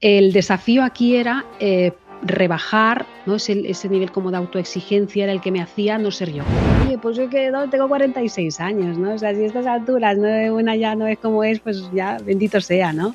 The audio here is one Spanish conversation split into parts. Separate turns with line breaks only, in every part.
El desafío aquí era eh, rebajar ¿no? ese, ese, nivel como de autoexigencia era el que me hacía no ser yo. Oye, pues yo que tengo 46 años, ¿no? O sea, si a estas alturas no, una ya no es como es, pues ya bendito sea, ¿no?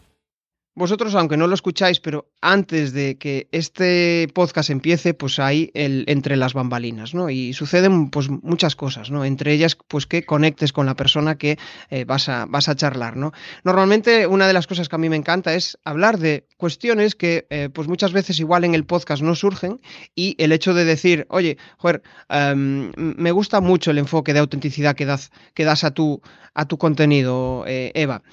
Vosotros, aunque no lo escucháis, pero antes de que este podcast empiece, pues hay el entre las bambalinas, ¿no? Y suceden pues muchas cosas, ¿no? Entre ellas, pues que conectes con la persona que eh, vas, a, vas a charlar, ¿no? Normalmente una de las cosas que a mí me encanta es hablar de cuestiones que eh, pues muchas veces igual en el podcast no surgen y el hecho de decir, oye, joder, um, me gusta mucho el enfoque de autenticidad que das, que das a, tu, a tu contenido, eh, Eva.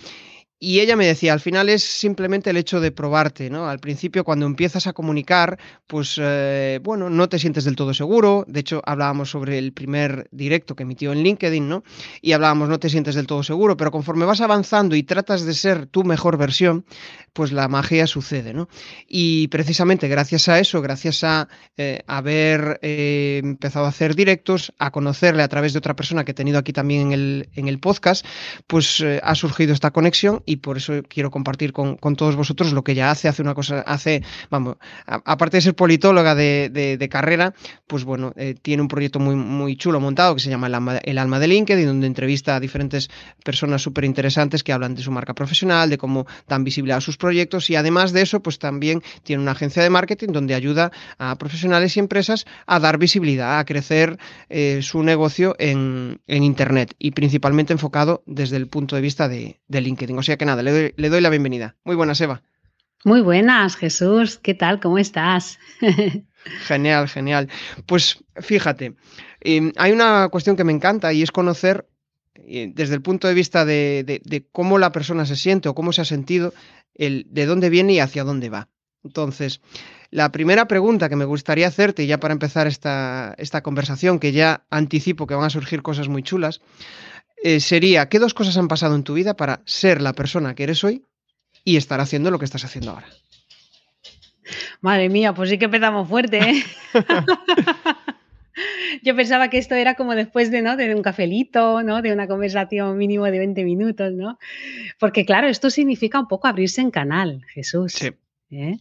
Y ella me decía, al final es simplemente el hecho de probarte, ¿no? Al principio cuando empiezas a comunicar, pues eh, bueno, no te sientes del todo seguro. De hecho, hablábamos sobre el primer directo que emitió en LinkedIn, ¿no? Y hablábamos, no te sientes del todo seguro, pero conforme vas avanzando y tratas de ser tu mejor versión, pues la magia sucede, ¿no? Y precisamente gracias a eso, gracias a eh, haber eh, empezado a hacer directos, a conocerle a través de otra persona que he tenido aquí también en el, en el podcast, pues ha surgido esta conexión y por eso quiero compartir con, con, todos vosotros lo que ella hace, hace una cosa, hace, vamos, aparte de ser politóloga de, de, carrera, pues bueno, eh, tiene un proyecto muy, muy chulo montado que se llama El Alma, el alma de LinkedIn, donde entrevista a diferentes personas súper interesantes que hablan de su marca profesional, de cómo dan visibilidad a sus proyectos y además de eso, pues también tiene una agencia de marketing donde ayuda a profesionales y empresas a dar visibilidad, a crecer eh, su negocio en, en, Internet y principalmente enfocado desde el punto de vista de, de LinkedIn. O sea que nada, le doy, le doy la bienvenida. Muy buenas, Eva.
Muy buenas, Jesús. ¿Qué tal? ¿Cómo estás?
genial, genial. Pues fíjate, eh, hay una cuestión que me encanta y es conocer eh, desde el punto de vista de, de, de, cómo la persona se siente o cómo se ha sentido, el de dónde viene y hacia dónde va. Entonces, la primera pregunta que me gustaría hacerte, ya para empezar esta, esta conversación, que ya anticipo que van a surgir cosas muy chulas, eh, sería, ¿qué dos cosas han pasado en tu vida para ser la persona que eres hoy y estar haciendo lo que estás haciendo ahora?
Madre mía, pues sí que empezamos fuerte, ¿eh? Yo pensaba que esto era como después de, ¿no? de un cafelito, ¿no? de una conversación mínimo de 20 minutos, ¿no? Porque claro, esto significa un poco abrirse en canal, Jesús.
Sí.
¿eh?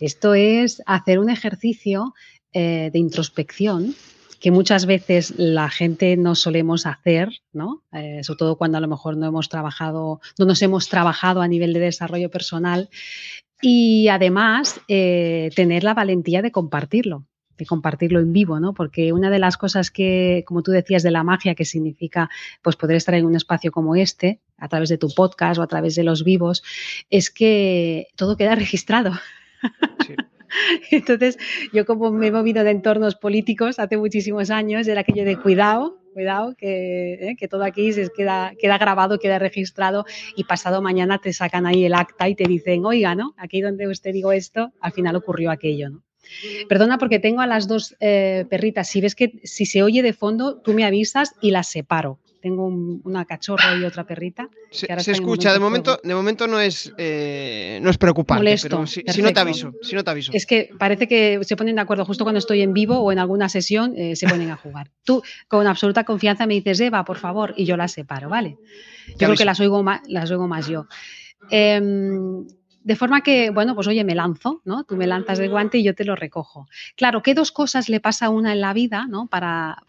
Esto es hacer un ejercicio eh, de introspección que muchas veces la gente no solemos hacer, ¿no? Eh, sobre todo cuando a lo mejor no hemos trabajado, no nos hemos trabajado a nivel de desarrollo personal y además eh, tener la valentía de compartirlo de compartirlo en vivo, ¿no? Porque una de las cosas que, como tú decías, de la magia que significa pues poder estar en un espacio como este, a través de tu podcast o a través de los vivos, es que todo queda registrado. Sí. Entonces, yo como me he movido de entornos políticos hace muchísimos años, era aquello de cuidado, cuidado, que, eh, que todo aquí se queda, queda grabado, queda registrado y pasado mañana te sacan ahí el acta y te dicen, oiga, ¿no? Aquí donde usted digo esto, al final ocurrió aquello, ¿no? Perdona porque tengo a las dos eh, perritas. Si ves que si se oye de fondo, tú me avisas y las separo. Tengo un, una cachorra y otra perrita.
Se, se escucha, de momento, de momento no es, eh, no es preocupante,
Molesto,
pero si, si, no te aviso, si no te aviso.
Es que parece que se ponen de acuerdo justo cuando estoy en vivo o en alguna sesión, eh, se ponen a jugar. Tú, con absoluta confianza, me dices, Eva, por favor, y yo las separo, ¿vale? Yo creo que las oigo más, las oigo más yo. Eh, de forma que, bueno, pues oye, me lanzo, ¿no? Tú me lanzas el guante y yo te lo recojo. Claro, ¿qué dos cosas le pasa a una en la vida, ¿no? Para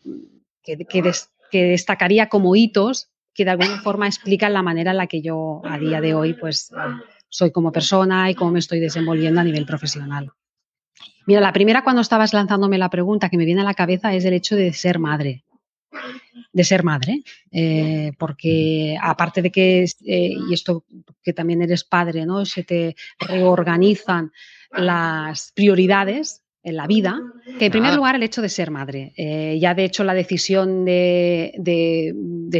que, que, des, que destacaría como hitos que de alguna forma explican la manera en la que yo a día de hoy, pues, soy como persona y cómo me estoy desenvolviendo a nivel profesional. Mira, la primera cuando estabas lanzándome la pregunta que me viene a la cabeza es el hecho de ser madre de ser madre, eh, porque aparte de que, eh, y esto que también eres padre, ¿no? Se te reorganizan las prioridades, en la vida, que en primer lugar el hecho de ser madre. Eh, ya de hecho la decisión de,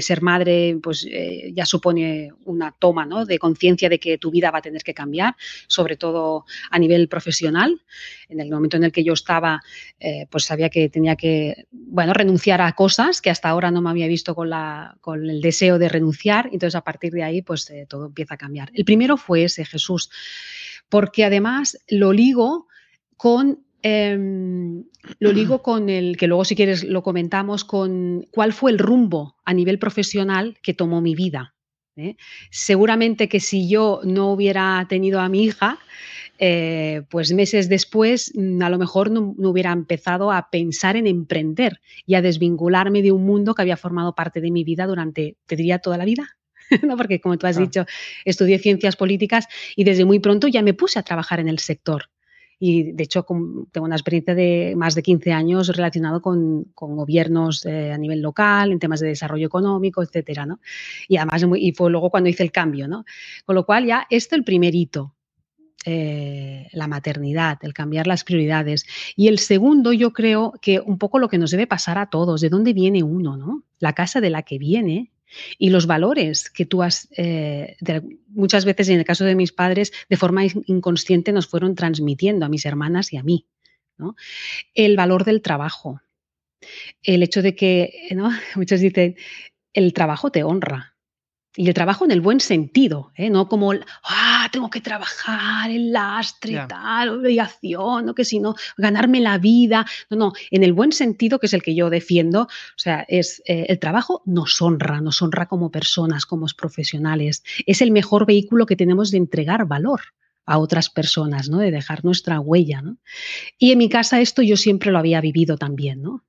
ser madre pues eh, ya supone una toma ¿no? de conciencia de que tu vida va a tener que cambiar, sobre todo a nivel profesional. En el momento en el que yo estaba, eh, pues sabía que tenía que bueno, renunciar a cosas que hasta ahora no me había visto con, la, con el deseo de renunciar. Entonces a partir de ahí pues todo empieza a cambiar. El primero fue ese Jesús, porque además lo ligo con Em, lo digo con el, que luego si quieres lo comentamos, con cuál fue el rumbo a nivel profesional que tomó mi vida. ¿eh? Seguramente que si yo no hubiera tenido a mi hija, eh, pues meses después mm, a lo mejor no, hubiera empezado a pensar en emprender y a desvincularme de un mundo que había formado parte de mi vida durante, te diría, toda la vida. ¿no? Porque como tú has dicho, estudié ciencias políticas y desde muy pronto ya me puse a trabajar en el sector. Y de hecho tengo una experiencia de más de 15 años relacionado con, gobiernos eh, a nivel local, en temas de desarrollo económico, etcétera, ¿no? Y además, y fue luego cuando hice el cambio, ¿no? Con lo cual ya esto el primer hito, eh, la maternidad, el cambiar las prioridades. Y el segundo, yo creo que un poco lo que nos debe pasar a todos, de dónde viene uno, ¿no? La casa de la que viene y los valores que tú has, eh, muchas veces en el caso de mis padres, de forma inconsciente nos fueron transmitiendo a mis hermanas y a mí. El valor del trabajo, el hecho de que, ¿no? muchos dicen, el trabajo te honra. Y el trabajo en el buen sentido, ¿eh? no como, ah, tengo que trabajar, el lastre, tal, obligación, no que si no, ganarme la vida. No, no, en el buen sentido, que es el que yo defiendo, o sea, es eh, el trabajo nos honra, nos honra como personas, como profesionales. Es el mejor vehículo que tenemos de entregar valor a otras personas, ¿no? De dejar nuestra huella, ¿no? Y en mi casa esto yo siempre lo había vivido también, ¿no?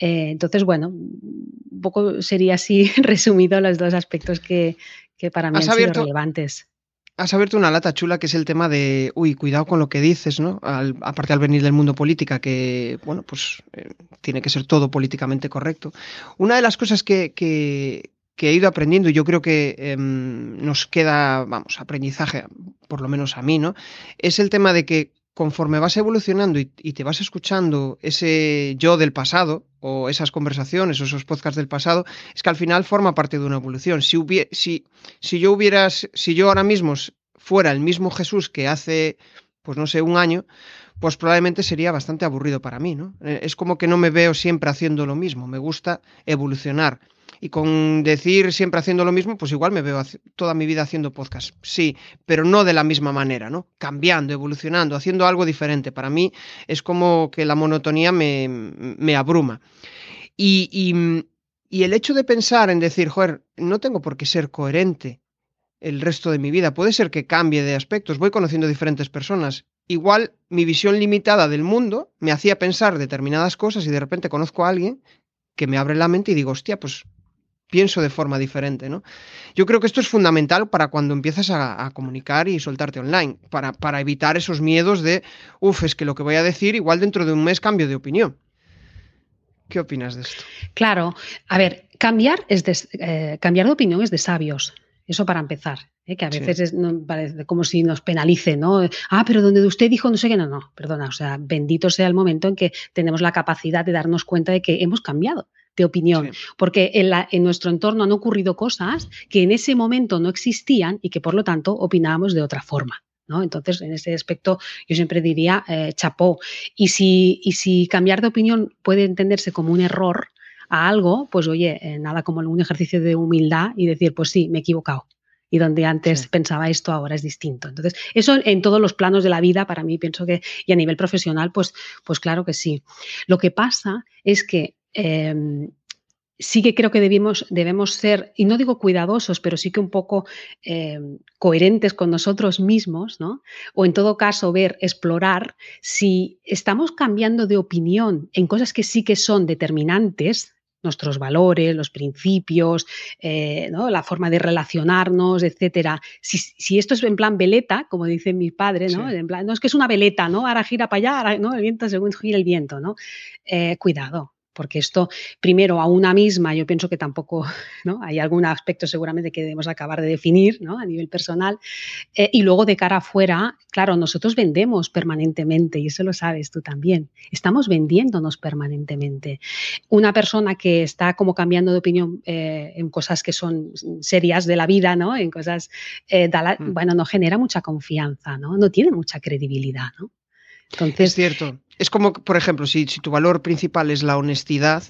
Eh, entonces, bueno, un poco sería así resumido los dos aspectos que, para mí han sido relevantes.
Has abierto una lata chula que es el tema de, uy, cuidado con lo que dices, ¿no? aparte al venir del mundo política, que, bueno, pues eh, tiene que ser todo políticamente correcto. Una de las cosas que, que, he ido aprendiendo, y yo creo que em, nos queda, vamos, aprendizaje, por lo menos a mí, ¿no? Es el tema de que conforme vas evolucionando y, te vas escuchando ese yo del pasado o esas conversaciones o esos podcasts del pasado, es que al final forma parte de una evolución. Si, si, si yo hubieras, si yo ahora mismo fuera el mismo Jesús que hace, pues no sé, un año, pues probablemente sería bastante aburrido para mí, ¿no? Eh, es como que no me veo siempre haciendo lo mismo, me gusta evolucionar. Y con decir siempre haciendo lo mismo, pues igual me veo toda mi vida haciendo podcast. Sí, pero no de la misma manera, ¿no? Cambiando, evolucionando, haciendo algo diferente. Para mí es como que la monotonía me, me abruma. Y, y, y el hecho de pensar en decir, joder, no tengo por qué ser coherente el resto de mi vida. Puede ser que cambie de aspectos. Voy conociendo diferentes personas. Igual mi visión limitada del mundo me hacía pensar determinadas cosas y de repente conozco a alguien que me abre la mente y digo, hostia, pues pienso de forma diferente, ¿no? Yo creo que esto es fundamental para cuando empiezas a, comunicar y soltarte online, para, para, evitar esos miedos de, uff, es que lo que voy a decir igual dentro de un mes cambio de opinión. ¿Qué opinas de esto?
Claro, a ver, cambiar, es de, eh, cambiar de opinión es de sabios. Eso para empezar, ¿eh? que a veces es, parece como si nos penalice, ¿no? Ah, pero donde usted dijo no sé qué, no, no, perdona, o sea, bendito sea el momento en que tenemos la capacidad de darnos cuenta de que hemos cambiado de opinión, porque en, en, nuestro entorno han ocurrido cosas que en ese momento no existían y que por lo tanto opinábamos de otra forma. ¿no? Entonces, en ese aspecto, yo siempre diría eh, chapó. Y si, y si cambiar de opinión puede entenderse como un error a algo, pues oye, eh, nada como un ejercicio de humildad y decir, pues sí, me he equivocado. Y donde antes pensaba esto, ahora es distinto. Entonces, eso en todos los planos de la vida, para mí, pienso que, y a nivel profesional, pues, pues claro que sí. Lo que pasa es que Em, sí que creo que debimos, debemos ser, y no digo cuidadosos, pero sí que un poco em, coherentes con nosotros mismos, ¿no? O en todo caso ver, explorar si estamos cambiando de opinión en cosas que sí que son determinantes, nuestros valores, los principios, eh, ¿no? la forma de relacionarnos, etcétera. Si, esto es en plan veleta, como dice mi padre, ¿no? En plan, no es que es una veleta, ¿no? Ahora gira para allá, ¿no? El viento según gira el viento, ¿no? Eh, cuidado, porque esto, primero, a una misma, yo pienso que tampoco, ¿no? Hay algún aspecto seguramente que debemos acabar de definir, ¿no? A nivel personal. Eh, y luego de cara afuera, claro, nosotros vendemos permanentemente, y eso lo sabes tú también. Estamos vendiéndonos permanentemente. Una persona que está como cambiando de opinión eh, en cosas que son serias de la vida, ¿no? En cosas, eh, mm. bueno, no genera mucha confianza, ¿no? No tiene mucha credibilidad, ¿no?
Es cierto. Es como, por ejemplo, si, tu valor principal es la honestidad,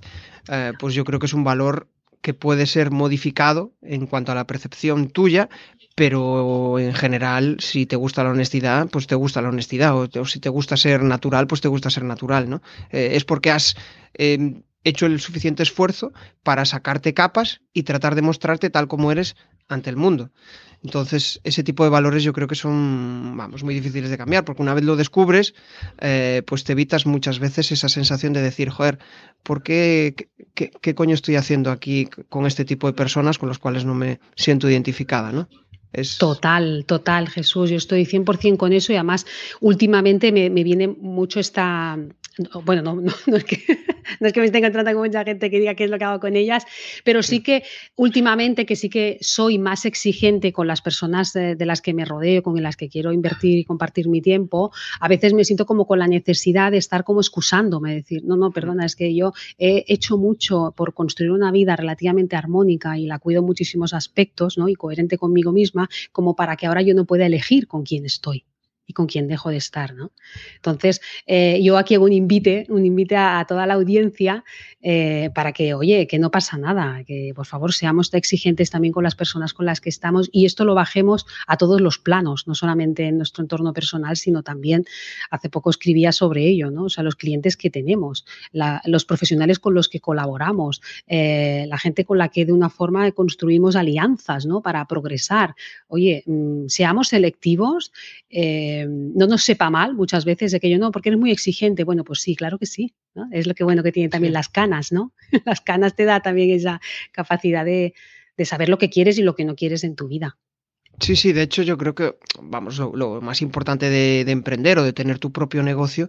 eh, pues yo creo que es un valor que puede ser modificado en cuanto a la percepción tuya, pero en general, si te gusta la honestidad, pues te gusta la honestidad, o, si te gusta ser natural, pues te gusta ser natural, ¿no? Eh, es porque has em, hecho el suficiente esfuerzo para sacarte capas y tratar de mostrarte tal como eres ante el mundo. Entonces, ese tipo de valores yo creo que son, vamos, muy difíciles de cambiar, porque una vez lo descubres, eh, pues te evitas muchas veces esa sensación de decir, joder, ¿por qué, qué, coño estoy haciendo aquí con este tipo de personas con las cuales no me siento identificada, ¿no?
Es... Total, total, Jesús. Yo estoy 100% con eso y además últimamente me, me viene mucho esta, bueno, no, no, es que, no es que me esté encontrando con mucha gente que diga qué es lo que hago con ellas, pero sí, que últimamente que sí que soy más exigente con las personas de, las que me rodeo, con las que quiero invertir y compartir mi tiempo, a veces me siento como con la necesidad de estar como excusándome, decir, no, no, perdona, es que yo he hecho mucho por construir una vida relativamente armónica y la cuido en muchísimos aspectos, ¿no? Y coherente conmigo misma, como para que ahora yo no pueda elegir con quién estoy y con quién dejo de estar. ¿no? Entonces, eh, yo aquí hago un invite, un invite a, toda la audiencia eh, para que, oye, que no pasa nada, que por favor seamos exigentes también con las personas con las que estamos y esto lo bajemos a todos los planos, no solamente en nuestro entorno personal, sino también, hace poco escribía sobre ello, ¿no? o sea, los clientes que tenemos, los profesionales con los que colaboramos, eh, la gente con la que de una forma construimos alianzas ¿no? para progresar. Oye, mm, seamos selectivos. No nos sepa mal muchas veces de que yo no, porque eres muy exigente. Bueno, pues sí, claro que sí. Es lo que bueno que tienen también las canas, ¿no? Las canas te da también esa capacidad de, saber lo que quieres y lo que no quieres en tu vida.
Sí, sí, de hecho yo creo que, vamos, lo, más importante de, emprender o de tener tu propio negocio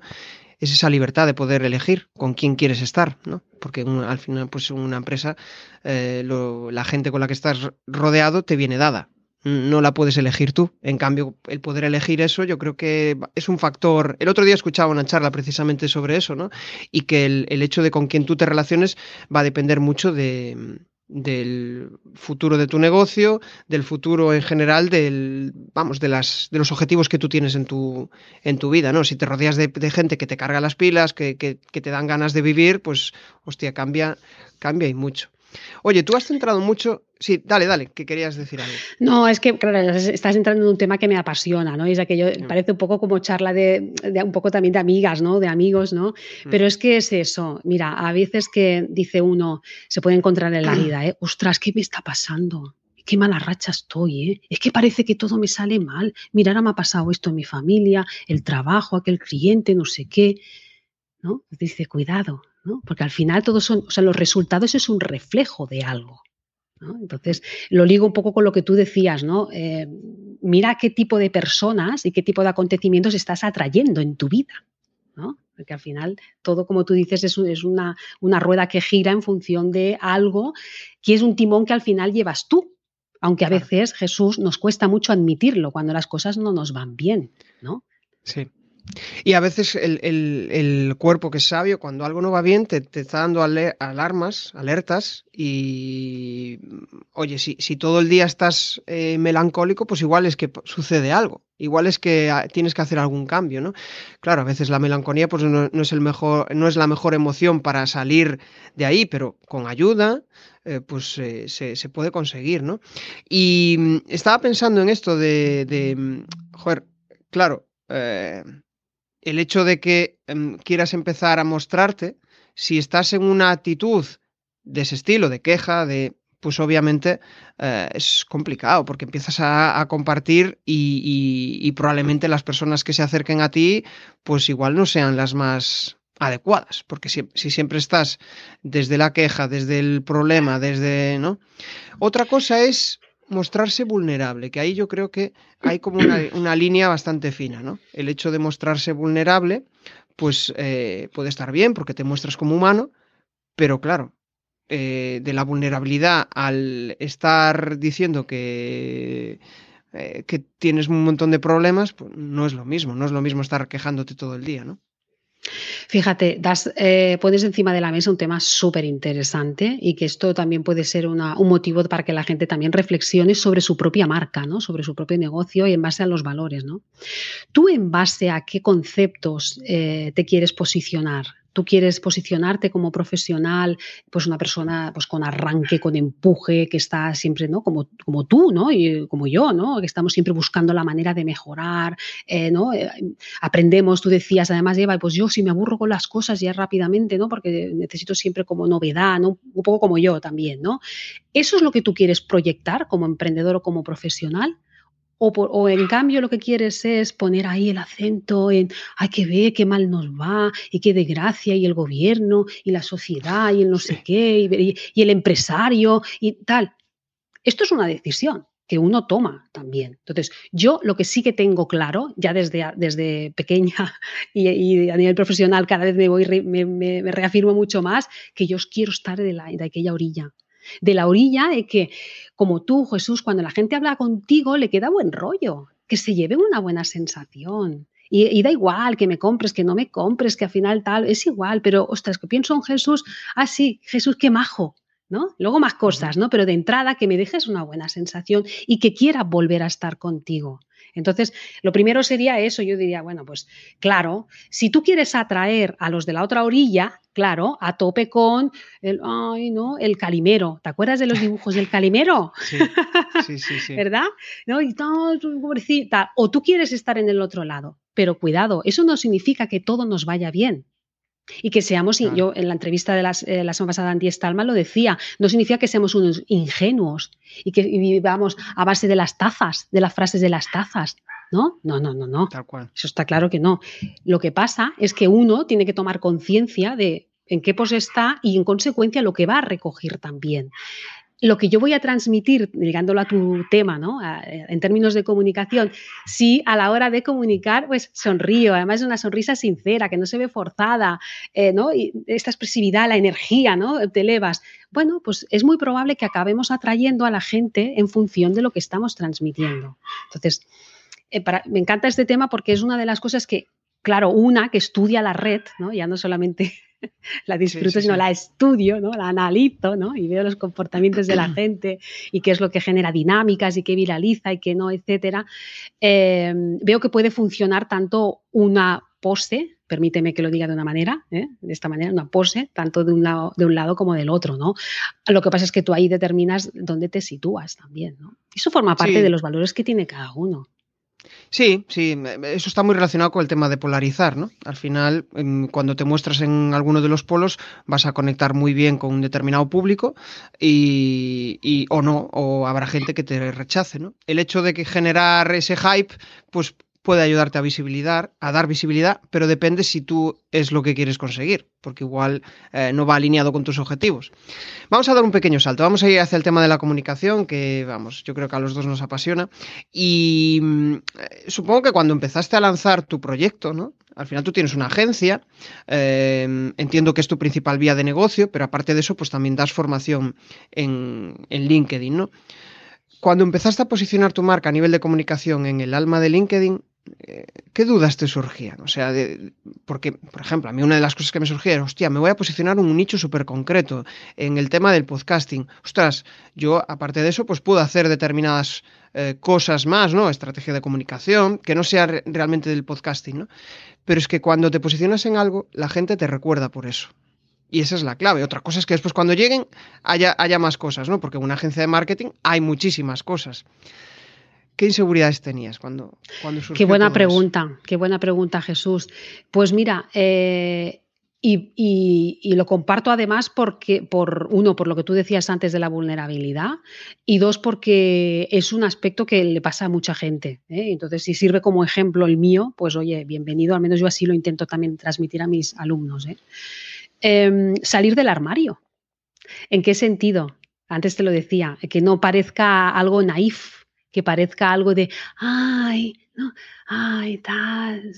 es esa libertad de poder elegir con quién quieres estar, ¿no? Porque al final, pues una empresa, eh, la gente con la que estás rodeado te viene dada no la puedes elegir tú. En cambio, el poder elegir eso yo creo que es un factor... El otro día escuchaba una charla precisamente sobre eso, ¿no? Y que el, hecho de con quién tú te relaciones va a depender mucho de, del futuro de tu negocio, del futuro en general, del, vamos, de, las, de los objetivos que tú tienes en tu, en tu vida, ¿no? Si te rodeas de, gente que te carga las pilas, que, que, que, te dan ganas de vivir, pues, hostia, cambia, cambia y mucho. Oye, tú has centrado mucho. Sí, dale, dale, que querías decir algo.
No, es que, claro, estás entrando en un tema que me apasiona, ¿no? Es aquello, mm. parece un poco como charla de, un poco también de amigas, ¿no? De amigos, ¿no? Mm. Pero es que es eso. Mira, a veces que dice uno, se puede encontrar en la vida, ¿eh? Ostras, ¿qué me está pasando? qué mala racha estoy, ¿eh? Es que parece que todo me sale mal. Mira, ahora me ha pasado esto en mi familia, el trabajo, aquel cliente, no sé qué. ¿No? Dice, cuidado, porque al final todos son, o sea, los resultados es un reflejo de algo. Entonces, lo ligo un poco con lo que tú decías, ¿no? Eh, mira qué tipo de personas y qué tipo de acontecimientos estás atrayendo en tu vida, Porque al final todo, como tú dices, es, una, una rueda que gira en función de algo que es un timón que al final llevas tú, aunque a veces Jesús nos cuesta mucho admitirlo cuando las cosas no nos van bien, ¿no?
Sí. Y a veces el, cuerpo que es sabio, cuando algo no va bien, te, está dando alarmas, alertas, y oye, si, si todo el día estás eh, melancólico, pues igual es que sucede algo, igual es que ah, tienes que hacer algún cambio, ¿no? Claro, a veces la melancolía pues no, es, el mejor, no es la mejor emoción para salir de ahí, pero con ayuda, eh, pues eh, se, puede conseguir, ¿no? Y mm, estaba pensando en esto de, de mm, joder, claro, el hecho de que em, quieras empezar a mostrarte, si estás en una actitud de ese estilo, de queja, de pues obviamente eh, es complicado porque empiezas a, compartir y, probablemente las personas que se acerquen a ti pues igual no sean las más adecuadas porque si, si siempre estás desde la queja, desde el problema, desde no otra cosa es mostrarse vulnerable, que ahí yo creo que hay como una, línea bastante fina, ¿no? El hecho de mostrarse vulnerable, pues eh, puede estar bien porque te muestras como humano, Pero claro, eh, de la vulnerabilidad al estar diciendo que, eh, que tienes un montón de problemas, pues no es lo mismo, no es lo mismo estar quejándote todo el día, ¿no?
Fíjate, das, eh, pones encima de la mesa un tema súper interesante y que esto también puede ser un motivo para que la gente también reflexione sobre su propia marca, ¿no? sobre su propio negocio y en base a los valores. ¿no? ¿Tú en base a qué conceptos eh, te quieres posicionar? Tú quieres posicionarte como profesional, pues una persona pues con arranque, con empuje, que está siempre, ¿no? Como, como tú, ¿no? Y como yo, ¿no? Que estamos siempre buscando la manera de mejorar, eh, ¿no? Eh, aprendemos, tú decías, además, Eva, pues yo si me aburro con las cosas ya rápidamente, ¿no? Porque necesito siempre como novedad, ¿no? Un poco como yo también, ¿no? ¿Eso es lo que tú quieres proyectar como emprendedor o como profesional? O, en cambio lo que quieres es poner ahí el acento en, hay que ver qué mal nos va y qué desgracia y el gobierno y la sociedad y el no sé qué y, el empresario y tal. Esto es una decisión que uno toma también. Entonces, yo lo que sí que tengo claro, ya desde, desde pequeña y, a nivel profesional cada vez me, voy, me, reafirmo mucho más, que yo quiero estar de, la, de aquella orilla de la orilla de que, como tú, Jesús, cuando la gente habla contigo, le queda buen rollo, que se lleve una buena sensación. Y, da igual que me compres, que no me compres, que al final tal, es igual, pero ostras, que pienso en Jesús, ah, sí, Jesús, qué majo, ¿no? Luego más cosas, ¿no? Pero de entrada que me dejes una buena sensación y que quiera volver a estar contigo. Entonces, lo primero sería eso, yo diría, bueno, pues claro, si tú quieres atraer a los de la otra orilla, claro, a tope con el, ay, ¿no? el calimero. ¿Te acuerdas de los dibujos del calimero? Sí, sí, sí. ¿Verdad? ¿No? Y tal, pobrecita. O tú quieres estar en el otro lado, pero cuidado, eso no significa que todo nos vaya bien. Y que seamos, yo en la entrevista de eh, la semana pasada, Andy Stalman lo decía, no significa que seamos unos ingenuos y que vivamos a base de las tazas, de las frases de las tazas. ¿No? No, no, no, no. Tal cual. Eso está claro que no. Lo que pasa es que uno tiene que tomar conciencia de en qué pos está y en consecuencia lo que va a recoger también lo que yo voy a transmitir, ligándolo a tu tema, ¿no? en términos de comunicación, sí a la hora de comunicar, pues sonrío, además es una sonrisa sincera, que no se ve forzada, eh, ¿no? Y esta expresividad, la energía, ¿no? Te elevas. Bueno, pues es muy probable que acabemos atrayendo a la gente en función de lo que estamos transmitiendo. Entonces, eh, me encanta este tema porque es una de las cosas que, claro, una que estudia la red, ¿no? Ya no solamente la disfruto, sino la estudio, ¿no? la analizo ¿no? y veo los comportamientos de la gente y qué es lo que genera dinámicas y qué viraliza y qué no, etcétera. Eh, veo que puede funcionar tanto una pose, permíteme que lo diga de una manera, ¿eh? de esta manera, una pose, tanto de un, lado, de un lado como del otro. ¿no? Lo que pasa es que tú ahí determinas dónde te sitúas también. ¿no? Eso forma parte de los valores que tiene cada uno.
Sí, sí, eso está muy relacionado con el tema de polarizar, ¿no? Al final, cuando te muestras en alguno de los polos, vas a conectar muy bien con un determinado público y, o no, o habrá gente que te rechace, ¿no? El hecho de que generar ese hype, pues puede ayudarte a visibilidad, a dar visibilidad, pero depende si tú es lo que quieres conseguir, porque igual eh, no va alineado con tus objetivos. Vamos a dar un pequeño salto, vamos a ir hacia el tema de la comunicación, que vamos, yo creo que a los dos nos apasiona. Y mm, supongo que cuando empezaste a lanzar tu proyecto, ¿no? Al final tú tienes una agencia, em, entiendo que es tu principal vía de negocio, pero aparte de eso, pues también das formación en, en LinkedIn, ¿no? Cuando empezaste a posicionar tu marca a nivel de comunicación en el alma de LinkedIn, ¿qué dudas te surgían? O sea, porque, por ejemplo, a mí una de las cosas que me surgía era, hostia, me voy a posicionar en un nicho súper concreto, en el tema del podcasting. Ostras, yo, aparte de eso, pues puedo hacer determinadas eh, cosas más, ¿no? Estrategia de comunicación, que no sea realmente del podcasting, ¿no? Pero es que cuando te posicionas en algo, la gente te recuerda por eso. Y esa es la clave. Otra cosa es que después cuando lleguen haya, haya más cosas, ¿no? Porque en una agencia de marketing hay muchísimas cosas. ¿Qué inseguridades tenías cuando, cuando
Qué buena pregunta, qué buena pregunta, Jesús. Pues mira, eh, y, lo comparto además porque, por uno, por lo que tú decías antes de la vulnerabilidad, y dos, porque es un aspecto que le pasa a mucha gente. ¿eh? Entonces, si sirve como ejemplo el mío, pues oye, bienvenido, al menos yo así lo intento también transmitir a mis alumnos. ¿eh? Em, salir del armario. ¿En qué sentido? Antes te lo decía, que no parezca algo naif, que parezca algo de, ay, no, ay, tal.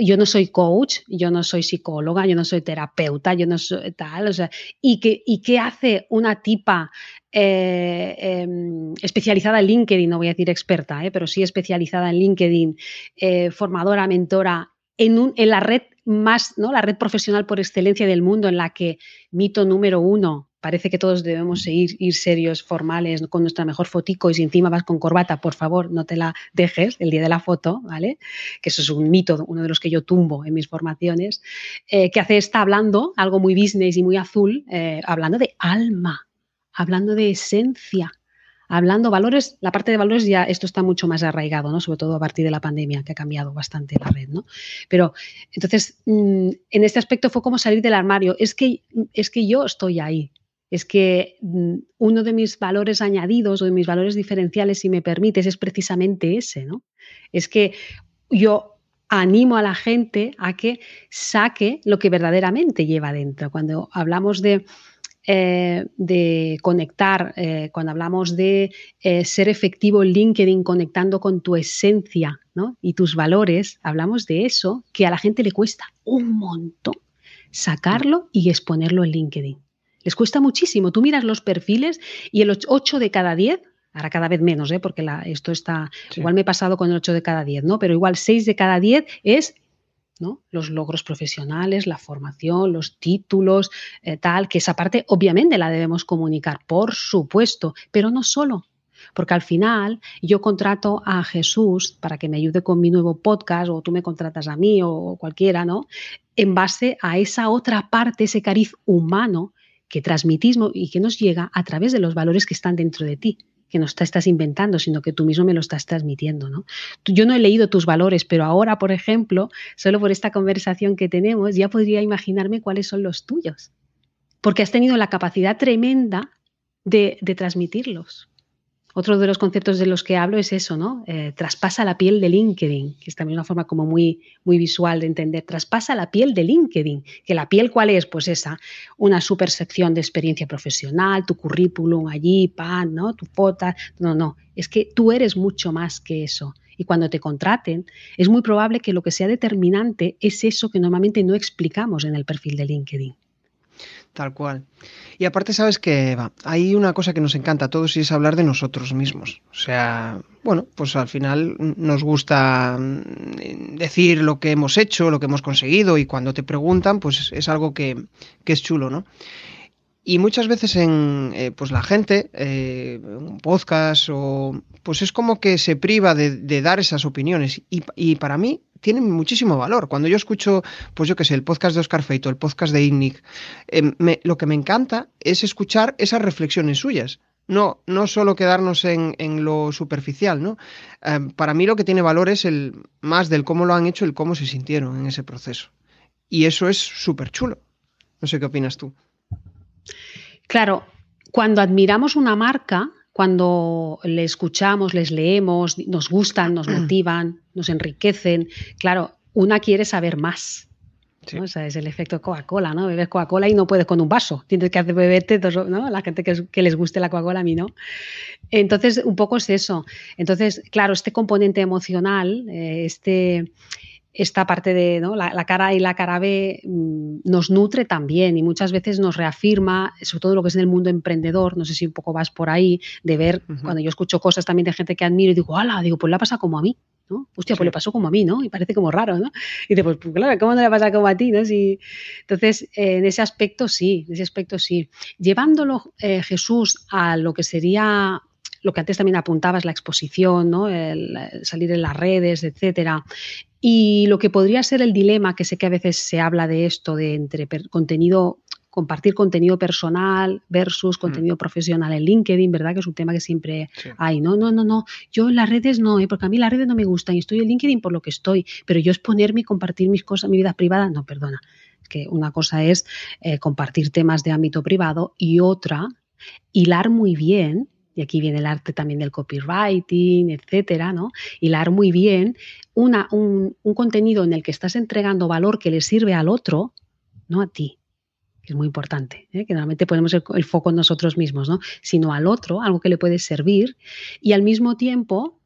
Yo no soy coach, yo no soy psicóloga, yo no soy terapeuta, yo no soy tal, o sea, y que, y qué hace una tipa eh, em, especializada en LinkedIn, no voy a decir experta, eh, pero sí especializada en LinkedIn, eh, formadora, mentora, en, un, en la red más, ¿no? La red profesional por excelencia del mundo en la que mito número uno, parece que todos debemos ir, ir serios, formales, con nuestra mejor fotico y si encima vas con corbata, por favor, no te la dejes el día de la foto, ¿vale? Que eso es un mito, uno de los que yo tumbo en mis formaciones, eh, que hace está hablando, algo muy business y muy azul, eh, hablando de alma, hablando de esencia, hablando valores, la parte de valores ya esto está mucho más arraigado, ¿no? Sobre todo a partir de la pandemia, que ha cambiado bastante la red, ¿no? Pero entonces, mm, en este aspecto fue como salir del armario. Es que, es que yo estoy ahí. Es que mm, uno de mis valores añadidos o de mis valores diferenciales, si me permites, es precisamente ese, ¿no? Es que yo animo a la gente a que saque lo que verdaderamente lleva dentro. Cuando hablamos de eh, de conectar, eh, cuando hablamos de eh, ser efectivo en LinkedIn conectando con tu esencia y tus valores, hablamos de eso que a la gente le cuesta un montón sacarlo y exponerlo en LinkedIn. Les cuesta muchísimo. Tú miras los perfiles y el 8 de cada 10 ahora cada vez menos, porque esto está, igual me he pasado con el 8 de cada 10, ¿no? Pero igual 6 de cada 10 es los logros profesionales, la formación, los títulos, eh, tal, que esa parte obviamente la debemos comunicar, por supuesto, pero no solo. Porque al final yo contrato a Jesús para que me ayude con mi nuevo podcast o tú me contratas a mí o cualquiera, ¿no? En base a esa otra parte, ese cariz humano que transmitismo y que nos llega a través de los valores que están dentro de ti que no estás inventando, sino que tú mismo me lo estás transmitiendo. ¿no? Yo no he leído tus valores, pero ahora, por ejemplo, solo por esta conversación que tenemos, ya podría imaginarme cuáles son los tuyos, porque has tenido la capacidad tremenda de, de transmitirlos. Otro de los conceptos de los que hablo es eso, ¿no? Eh, traspasa la piel de LinkedIn, que es también una forma como muy, muy visual de entender. Traspasa la piel de LinkedIn, que la piel cuál es, pues esa, una super sección de experiencia profesional, tu currículum allí, pan, ¿no? Tu foto, no, no, es que tú eres mucho más que eso. Y cuando te contraten, es muy probable que lo que sea determinante es eso que normalmente no explicamos en el perfil de LinkedIn.
Tal cual. Y aparte, sabes que hay una cosa que nos encanta a todos y es hablar de nosotros mismos. O sea, bueno, pues al final nos gusta mm, decir lo que hemos hecho, lo que hemos conseguido y cuando te preguntan, pues es algo que, que es chulo, ¿no? Y muchas veces en eh, pues la gente, eh, un podcast o pues es como que se priva de, dar esas opiniones. Y, y, para mí tienen muchísimo valor. Cuando yo escucho, pues yo qué sé, el podcast de Oscar Feito, el podcast de Ignic, em, lo que me encanta es escuchar esas reflexiones suyas. No, no solo quedarnos en, en lo superficial, ¿no? Em, para mí lo que tiene valor es el más del cómo lo han hecho, el cómo se sintieron en ese proceso. Y eso es súper chulo. No sé qué opinas tú.
Claro, cuando admiramos una marca, cuando le escuchamos, les leemos, nos gustan, nos motivan, nos enriquecen, claro, una quiere saber más. O sea, es el efecto Coca-Cola, ¿no? Bebes Coca-Cola y no puedes con un vaso. Tienes que hacer beberte, ¿no? La gente que, les guste la Coca-Cola, a mí no. Entonces, un poco es eso. Entonces, claro, este componente emocional, eh, este, esta parte de la, cara y la cara B mm, nos nutre también y muchas veces nos reafirma, sobre todo lo que es en el mundo emprendedor, no sé si un poco vas por ahí, de ver, cuando yo escucho cosas también de gente que admiro y digo, ¡hala! Digo, pues la pasa como a mí. ¿no? Hostia, pues le pasó como a mí, ¿no? Y parece como raro, ¿no? Y digo, pues, claro, ¿cómo no le pasa como a ti, ¿no? entonces, en ese aspecto sí, en ese aspecto sí. Llevándolo eh, Jesús a lo que sería lo que antes también apuntabas, la exposición, ¿no? el salir en las redes, etcétera. Y lo que podría ser el dilema, que sé que a veces se habla de esto, de entre contenido, compartir contenido personal versus mm. contenido profesional en LinkedIn, ¿verdad? Que es un tema que siempre hay. No, no, no, no. Yo en las redes no, ¿eh? porque a mí las redes no me gustan y estoy en LinkedIn por lo que estoy, pero yo exponerme y compartir mis cosas, mi vida privada, no, perdona. Que una cosa es eh, compartir temas de ámbito privado y otra, hilar muy bien y aquí viene el arte también del copywriting, etcétera, ¿no? Hilar muy bien una, un, contenido en el que estás entregando valor que le sirve al otro, no a ti. que es muy importante, ¿eh? que normalmente ponemos el, el, foco en nosotros mismos, ¿no? sino al otro, algo que le puede servir, y al mismo tiempo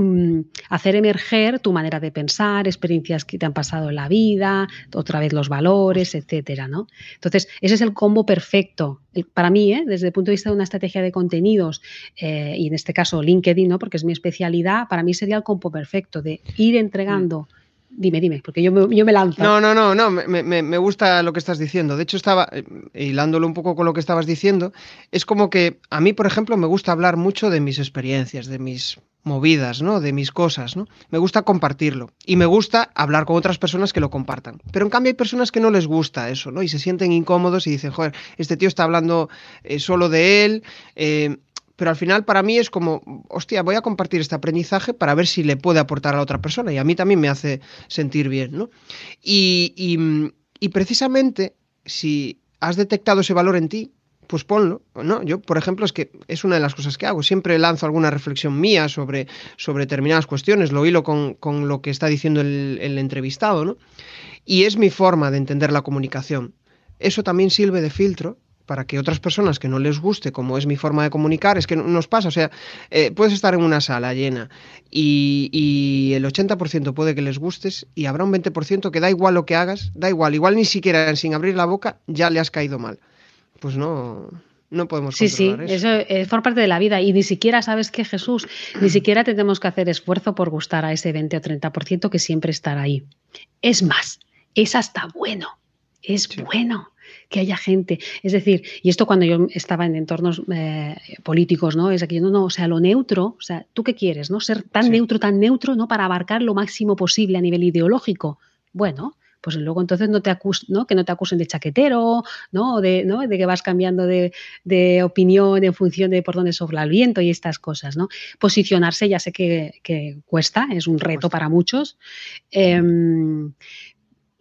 Mm, hacer emerger tu manera de pensar, experiencias que te han pasado en la vida, otra vez los valores, etcétera, ¿no? Entonces, ese es el combo perfecto. Para mí, ¿eh? desde el punto de vista de una estrategia de contenidos, eh, y en este caso LinkedIn, ¿no? porque es mi especialidad, para mí sería el combo perfecto de ir entregando. Dime, dime, porque yo me, yo me lanzo.
No, no, no, no, me, me, me, gusta lo que estás diciendo. De hecho, estaba eh, hilándolo un poco con lo que estabas diciendo. Es como que a mí, por ejemplo, me gusta hablar mucho de mis experiencias, de mis movidas, ¿no? De mis cosas, ¿no? Me gusta compartirlo y me gusta hablar con otras personas que lo compartan. Pero en cambio hay personas que no les gusta eso, ¿no? Y se sienten incómodos y dicen, joder, este tío está hablando eh, solo de él. Eh, pero al final para mí es como, hostia, voy a compartir este aprendizaje para ver si le puede aportar a otra persona y a mí también me hace sentir bien, ¿no? Y, y, y precisamente si has detectado ese valor en ti, pues ponlo, ¿no? Yo, por ejemplo, es que es una de las cosas que hago. Siempre lanzo alguna reflexión mía sobre, sobre determinadas cuestiones, lo hilo con, con lo que está diciendo el, el, entrevistado, ¿no? Y es mi forma de entender la comunicación. Eso también sirve de filtro para que otras personas que no les guste, como es mi forma de comunicar, es que nos pasa, o sea, eh, puedes estar en una sala llena y, y el 80% puede que les gustes y habrá un 20% que da igual lo que hagas, da igual, igual ni siquiera sin abrir la boca ya le has caído mal pues no, no podemos
Sí, sí, eso. es por parte de la vida y ni siquiera sabes que Jesús, ni siquiera tenemos que hacer esfuerzo por gustar a ese 20 o 30% que siempre estará ahí. Es más, es hasta bueno, es sí. bueno que haya gente. Es decir, y esto cuando yo estaba en entornos eh, políticos, ¿no? Es aquí, no, no, o sea, lo neutro, o sea, ¿tú qué quieres, no? Ser tan sí. neutro, tan neutro, ¿no? Para abarcar lo máximo posible a nivel ideológico. Bueno, pues luego entonces no te acus ¿no? que no te acusen de chaquetero, ¿no? De, ¿no? de que vas cambiando de, de, opinión en función de por dónde sopla el viento y estas cosas, ¿no? Posicionarse ya sé que, que cuesta, es un reto para muchos. Eh,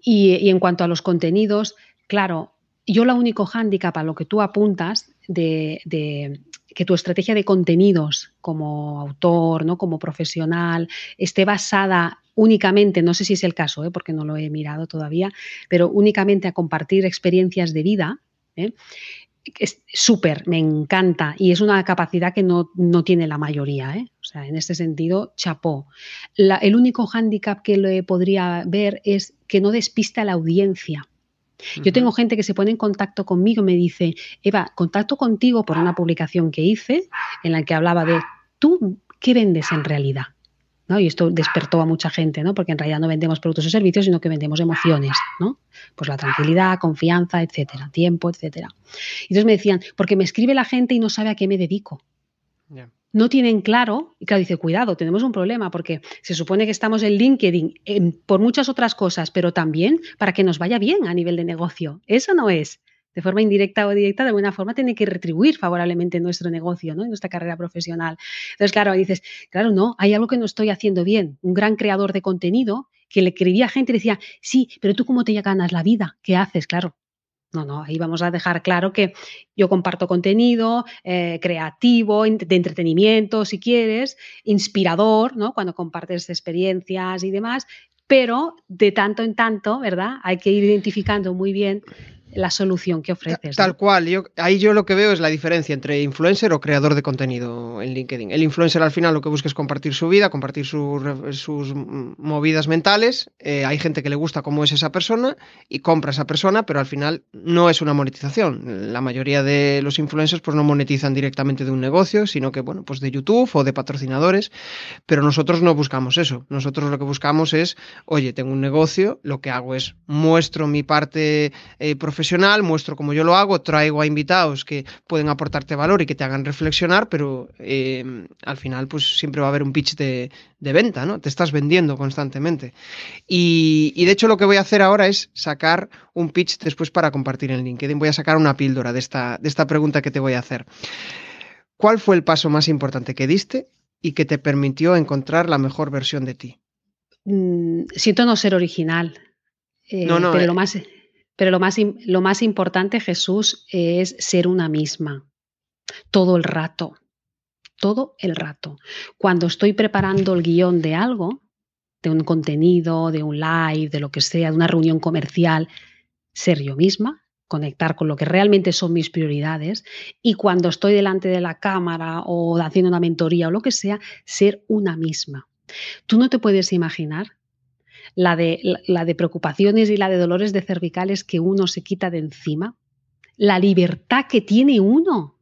y, y, en cuanto a los contenidos, claro, yo lo único hándicap a lo que tú apuntas de, que tu estrategia de contenidos como autor, ¿no? como profesional, esté basada únicamente, no sé si es el caso, ¿eh? porque no lo he mirado todavía, pero únicamente a compartir experiencias de vida, ¿eh? es súper, me encanta y es una capacidad que no, no tiene la mayoría. ¿eh? O sea, en este sentido, chapó. La, el único hándicap que le podría ver es que no despista a la audiencia. Yo tengo gente que se pone en contacto conmigo y me dice, Eva, contacto contigo por una publicación que hice en la que hablaba de tú, ¿qué vendes en realidad? ¿No? Y esto despertó a mucha gente, ¿no? Porque en realidad no vendemos productos o servicios, sino que vendemos emociones, ¿no? Pues la tranquilidad, confianza, etcétera, tiempo, etcétera. Y entonces me decían, porque me escribe la gente y no sabe a qué me dedico. Yeah no tienen claro, y claro, dice, cuidado, tenemos un problema porque se supone que estamos en LinkedIn por muchas otras cosas, pero también para que nos vaya bien a nivel de negocio. Eso no es. De forma indirecta o directa, de alguna forma, tiene que retribuir favorablemente nuestro negocio, ¿no? nuestra carrera profesional. Entonces, claro, dices, claro, no, hay algo que no estoy haciendo bien. Un gran creador de contenido que le escribía a gente y decía, sí, pero tú cómo te ganas la vida, ¿qué haces? Claro, no, no, ahí vamos a dejar claro que yo comparto contenido eh, creativo, de entretenimiento, si quieres, inspirador, ¿no? Cuando compartes experiencias y demás, pero de tanto en tanto, ¿verdad? Hay que ir identificando muy bien la solución que ofreces.
Tal ¿no? cual, yo, ahí yo lo que veo es la diferencia entre influencer o creador de contenido en LinkedIn. El influencer al final lo que busca es compartir su vida, compartir su, sus movidas mentales. Eh, hay gente que le gusta cómo es esa persona y compra a esa persona, pero al final no es una monetización. La mayoría de los influencers pues no monetizan directamente de un negocio, sino que bueno, pues de YouTube o de patrocinadores, pero nosotros no buscamos eso. Nosotros lo que buscamos es, oye, tengo un negocio, lo que hago es muestro mi parte eh, profesional profesional, muestro cómo yo lo hago, traigo a invitados que pueden aportarte valor y que te hagan reflexionar, pero eh, al final pues siempre va a haber un pitch de, de venta, ¿no? Te estás vendiendo constantemente. Y, y, de hecho lo que voy a hacer ahora es sacar un pitch después para compartir en LinkedIn. Voy a sacar una píldora de esta, de esta pregunta que te voy a hacer. ¿Cuál fue el paso más importante que diste y que te permitió encontrar la mejor versión de ti?
Mm, siento no ser original. Eh, no, no, pero eh, lo más pero lo más, lo más importante, Jesús, es ser una misma. Todo el rato. Todo el rato. Cuando estoy preparando el guion de algo, de un contenido, de un live, de lo que sea, de una reunión comercial, ser yo misma, conectar con lo que realmente son mis prioridades y cuando estoy delante de la cámara o haciendo una mentoría o lo que sea, ser una misma. Tú no te puedes imaginar la de, la de preocupaciones y la de dolores de cervicales que uno se quita de encima, la libertad que tiene uno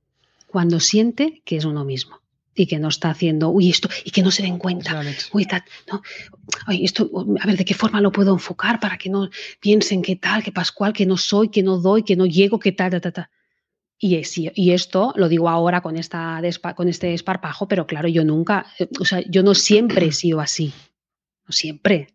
cuando siente que es uno mismo y que no está haciendo, uy, esto, y que no se den cuenta, uy, no, esto, a ver, ¿de qué forma lo puedo enfocar para que no piensen que tal, que Pascual, que no soy, que no doy, que no llego, que tal, tal, tal, tal. Y, y, esto lo digo ahora con, esta, con este esparpajo, pero claro, yo nunca, eh, o sea, yo no siempre he sido así, no siempre.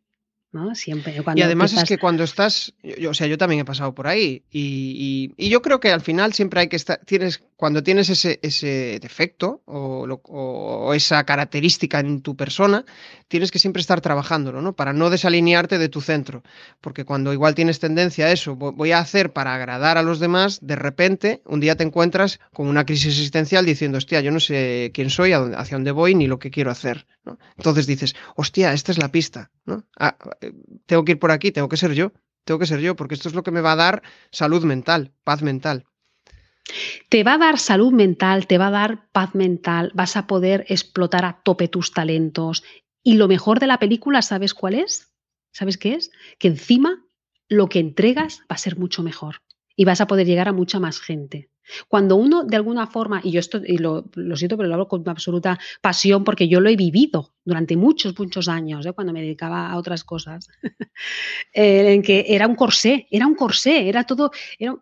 Siempre.
y además es que cuando estás, yo, o sea, yo también he pasado por ahí y, yo creo que al final siempre hay que estar, tienes, cuando tienes ese, ese defecto o, esa característica en tu persona, tienes que siempre estar trabajándolo, ¿no? Para no desalinearte de tu centro, porque cuando igual tienes tendencia a eso, voy a hacer para agradar a los demás, de repente un día te encuentras con una crisis existencial diciendo, hostia, yo no sé quién soy, hacia dónde voy ni lo que quiero hacer, Entonces dices, hostia, esta es la pista, ¿no? Ah, tengo que ir por aquí, tengo que ser yo, tengo que ser yo, porque esto es lo que me va a dar salud mental, paz mental.
Te va a dar salud mental, te va a dar paz mental, vas a poder explotar a tope tus talentos. Y lo mejor de la película, ¿sabes cuál es? ¿Sabes qué es? Que encima lo que entregas va a ser mucho mejor y vas a poder llegar a mucha más gente. Cuando uno de alguna forma, y yo esto y lo, siento, pero lo hablo con absoluta pasión porque yo lo he vivido durante muchos, muchos años, ¿eh? cuando me dedicaba a otras cosas, eh, en que era un corsé, era un corsé, era todo,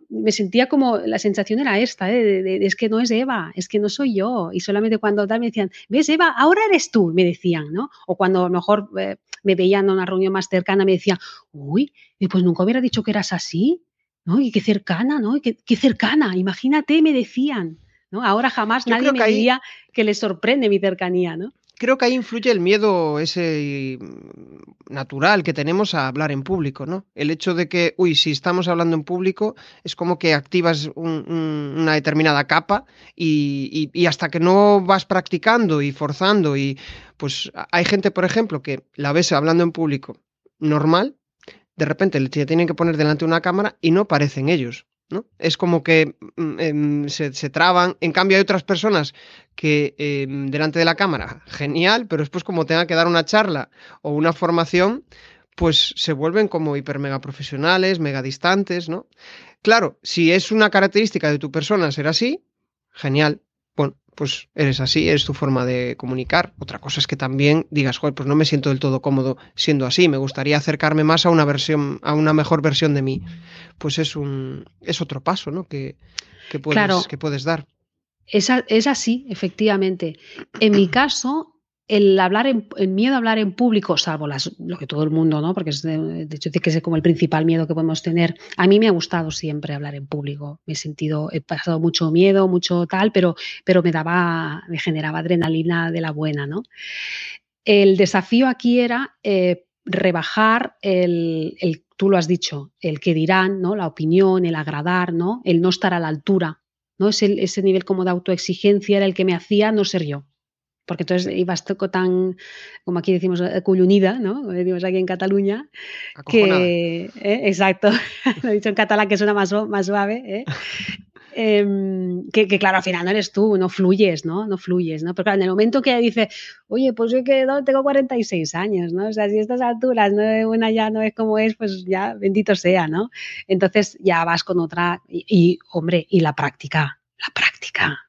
me sentía como, la sensación era esta, ¿eh? es que no es Eva, es que no soy yo, y solamente cuando tal me decían, ves Eva, ahora eres tú, me decían, ¿no? O cuando a lo mejor me veían en una reunión más cercana, me decían, uy, pues nunca hubiera dicho que eras así, ¿no? Y qué cercana, ¿no? qué, cercana, imagínate, me decían, ¿no? Ahora jamás nadie me diría que le sorprende mi cercanía, ¿no?
Creo que ahí influye el miedo ese mm, natural que tenemos a hablar en público, ¿no? El hecho de que, uy, si estamos hablando en público, es como que activas una determinada capa y, y, hasta que no vas practicando y forzando y pues hay gente, por ejemplo, que la ves hablando en público normal de repente le tienen que poner delante una cámara y no parecen ellos. ¿no? Es como que mm, em, se, traban. En cambio, hay otras personas que em, delante de la cámara, genial, pero después, como tenga que dar una charla o una formación, pues se vuelven como hiper mega profesionales, mega distantes, ¿no? Claro, si es una característica de tu persona ser así, genial. Bueno, pues eres así, es tu forma de comunicar. Otra cosa es que también digas, joder, pues no me siento del todo cómodo siendo así, me gustaría acercarme más a una versión, a una mejor versión de mí. Pues es un, es otro paso, ¿no? Que, puedes, que puedes dar.
Es, es así, efectivamente. En mi caso, el hablar en, el miedo a hablar en público, salvo las, lo que todo el mundo, ¿no? Porque es de, que es como el principal miedo que podemos tener. A mí me ha gustado siempre hablar en público. Me he sentido, he pasado mucho miedo, mucho tal, pero, pero me daba, me generaba adrenalina de la buena, ¿no? El desafío aquí era eh, rebajar el, el, tú lo has dicho, el que dirán, ¿no? La opinión, el agradar, ¿no? El no estar a la altura, ¿no? Ese, ese nivel como de autoexigencia era el que me hacía no ser yo porque entonces ibas tan, como aquí decimos, eh, cuyunida, ¿no? Como decimos aquí en Cataluña, que, eh, exacto, lo he dicho en catalán que suena más, más suave, ¿eh? em, que, claro, al final no eres tú, no fluyes, ¿no? No fluyes, ¿no? Pero claro, en el momento que dice, oye, pues yo que tengo 46 años, ¿no? O sea, si a estas alturas no, una ya no es como es, pues ya bendito sea, ¿no? Entonces ya vas con otra y hombre, y la práctica, la práctica.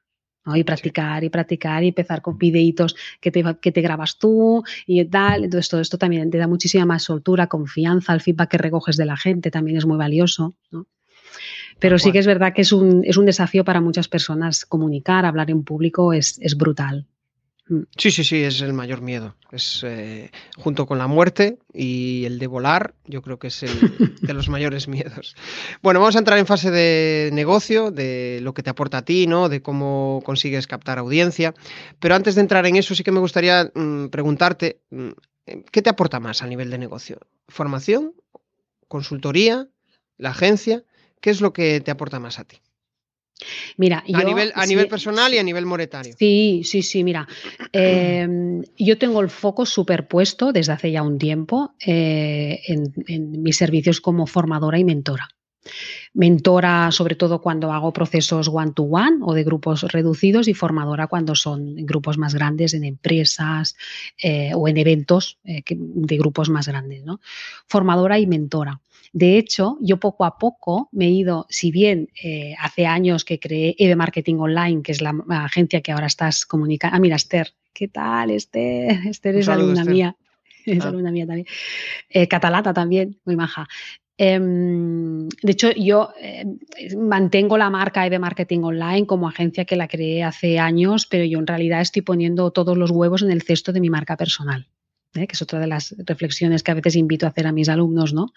Y practicar y practicar y empezar con videitos que te, que te grabas tú y tal. Entonces todo esto también te da muchísima más soltura, confianza, el feedback que recoges de la gente también es muy valioso. Pero sí que es verdad que es un, es un desafío para muchas personas comunicar, hablar en público es, es brutal.
Mm. Sí, sí, sí, es el mayor miedo. Es eh, junto con la muerte y el de volar, yo creo que es el de los mayores miedos. Bueno, vamos a entrar en fase de negocio, de lo que te aporta a ti, ¿no? De cómo consigues captar audiencia. Pero antes de entrar en eso, sí que me gustaría mm, preguntarte, mm, ¿qué te aporta más a nivel de negocio? ¿Formación? ¿Consultoría? ¿La agencia? ¿Qué es lo que te aporta más a ti?
Mira,
a, nivel, a nivel personal y a nivel monetario.
Sí, sí, sí, mira. Em, yo tengo el foco superpuesto desde hace ya un tiempo eh, en, mis servicios como formadora y mentora. Mentora sobre todo cuando hago procesos one-to-one o de grupos reducidos y formadora cuando son grupos más grandes en empresas eh, o en eventos eh, de grupos más grandes. ¿no? Formadora y mentora. De hecho, yo poco a poco me he ido, si bien eh, hace años que creé EVE Marketing Online, que es la agencia que ahora estás comunicando. Ah, mira, Esther, ¿qué tal, Esther? Esther es alumna mía. Es ah. alumna mía también. catalata también, muy maja. Em, de hecho, yo em, mantengo la marca EVE Marketing Online como agencia que la creé hace años, pero yo en realidad estoy poniendo todos los huevos en el cesto de mi marca personal. ¿Eh? que es otra de las reflexiones que a veces invito a hacer a mis alumnos, ¿no?